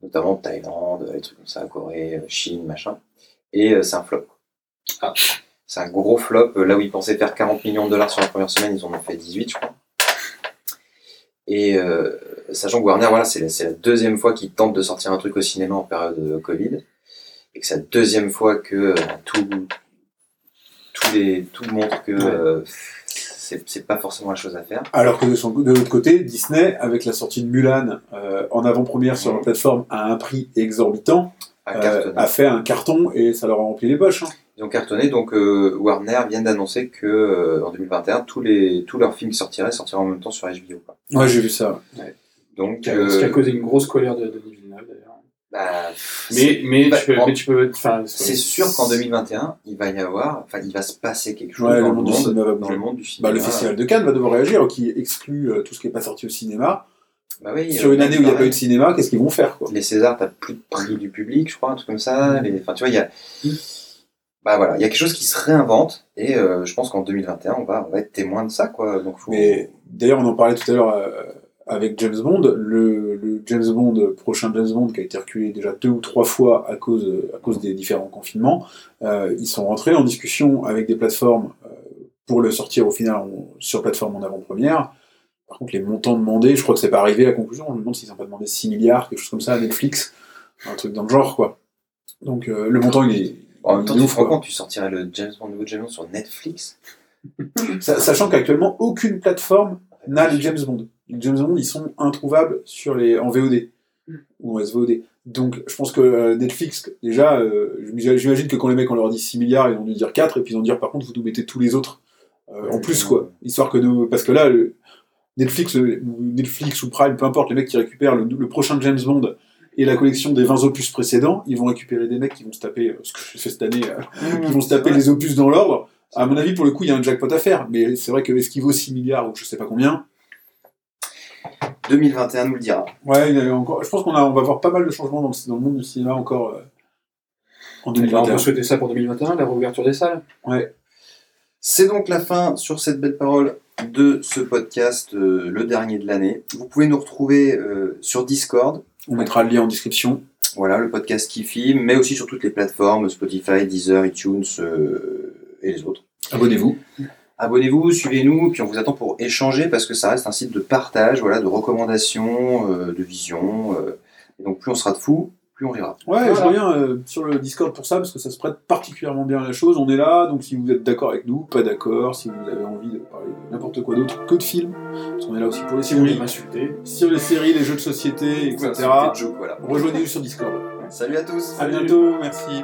notamment Thaïlande, des trucs comme ça, Corée, Chine, machin. Et euh, c'est un flop. Ah. C'est un gros flop. Euh, Là où ils pensaient faire 40 millions de dollars sur la première semaine, ils en ont fait 18, je crois. Et euh, sachant que Warner, voilà, c'est la, deuxième fois qu'ils tentent de sortir un truc au cinéma en période de Covid, et que c'est la deuxième fois que euh, tout, tout, les, tout montre que euh, c'est pas forcément la chose à faire. Alors que de, son- de l'autre côté, Disney, avec la sortie de Mulan en avant-première sur la plateforme à un prix exorbitant, a fait un carton et ça leur a rempli les poches. hein. Ils ont cartonné, donc euh, Warner vient d'annoncer que euh, en 2021, tous, les, tous leurs films qui sortiraient sortiraient en même temps sur HBO. Quoi. Ouais, j'ai vu ça. Donc, Ce qui a euh, causé une grosse colère de Denis Villeneuve, d'ailleurs. bah, Mais, mais, bah, tu peux, en- mais tu peux. Enfin, c'est sûr qu'en 2021, il va y avoir, enfin, il va se passer quelque chose Ouais, dans, le monde du monde, cinéma va dans bouger. le monde du cinéma. Bah, le Festival de Cannes va devoir réagir, qui exclut euh, tout ce qui n'est pas sorti au cinéma. Bah oui, Sur euh, une année où il n'y a pas pareil. eu de cinéma, qu'est-ce qu'ils vont faire quoi? Les Césars, t'as plus de prix du public, je crois, un truc comme ça. Les... Enfin, tu vois, il y a. Bah voilà, il y a quelque chose qui se réinvente et euh, je pense qu'en 2021, on va, on va être témoin de ça, quoi. Mais d'ailleurs, on en parlait tout à l'heure euh, avec James Bond. Le, James Bond, prochain James Bond, qui a été reculé déjà deux ou trois fois à cause, à cause des différents confinements, euh, ils sont rentrés en discussion avec des plateformes euh, pour le sortir au final sur plateforme en avant-première. Par contre, les montants demandés, je crois que c'est pas arrivé à la conclusion. Je me demande s'ils n'ont pas demandé 6 milliards, quelque chose comme ça à Netflix. Un truc dans le genre, quoi. Donc, euh, le montant, il est. en même temps, tu te rends quoi. compte, tu sortirais le James Bond, nouveau James Bond sur Netflix. (laughs) Sa- Sachant qu'actuellement, aucune plateforme n'a les James Bond. Les James Bond, ils sont introuvables sur les, en VOD ou en SVOD. Donc, je pense que euh, Netflix, déjà, euh, j'imagine que quand les mecs, on leur dit 6 milliards, ils vont nous dire 4, et puis ils vont dire, par contre, vous nous mettez tous les autres euh, en plus, quoi. Histoire que nous. Parce que là, le- Netflix, ou Netflix ou Prime, peu importe, les mecs qui récupèrent le, le prochain James Bond et la collection des 20 opus précédents, ils vont récupérer des mecs qui vont se taper, euh, ce que j'ai fait cette année, euh, qui vont se taper les opus dans l'ordre. À mon avis, pour le coup, il y a un jackpot à faire, mais c'est vrai que est-ce qu'il vaut 6 milliards ou je sais pas combien 2021 nous le dira. Ouais, il y a encore, je pense qu'on a, on va voir pas mal de changements dans le, dans le monde du cinéma encore euh, en Eh ben, on 2021. peut souhaiter ça pour 2021, la réouverture des salles. C'est donc la fin sur cette belle parole de ce podcast, euh, le dernier de l'année. Vous pouvez nous retrouver euh, sur Discord, On mettra le lien en description. voilà, le podcast qui filme, mais aussi sur toutes les plateformes, Spotify, Deezer, iTunes euh, et les autres. Abonnez-vous. Abonnez-vous, suivez-nous, puis on vous attend pour échanger parce que ça reste un site de partage, voilà, de recommandations, euh, de vision. euh, et donc plus on sera de fous, plus on rira. Ouais, Voilà. je reviens euh, sur le Discord pour ça, parce que ça se prête particulièrement bien à la chose. On est là, donc si vous êtes d'accord avec nous, pas d'accord, si vous avez envie de parler de n'importe quoi d'autre que de films, parce qu'on est là aussi pour les Si séries, m'insulter. sur les séries, les jeux de société, etc. Voilà. Rejoignez-nous sur Discord. Salut à tous. À bientôt, merci.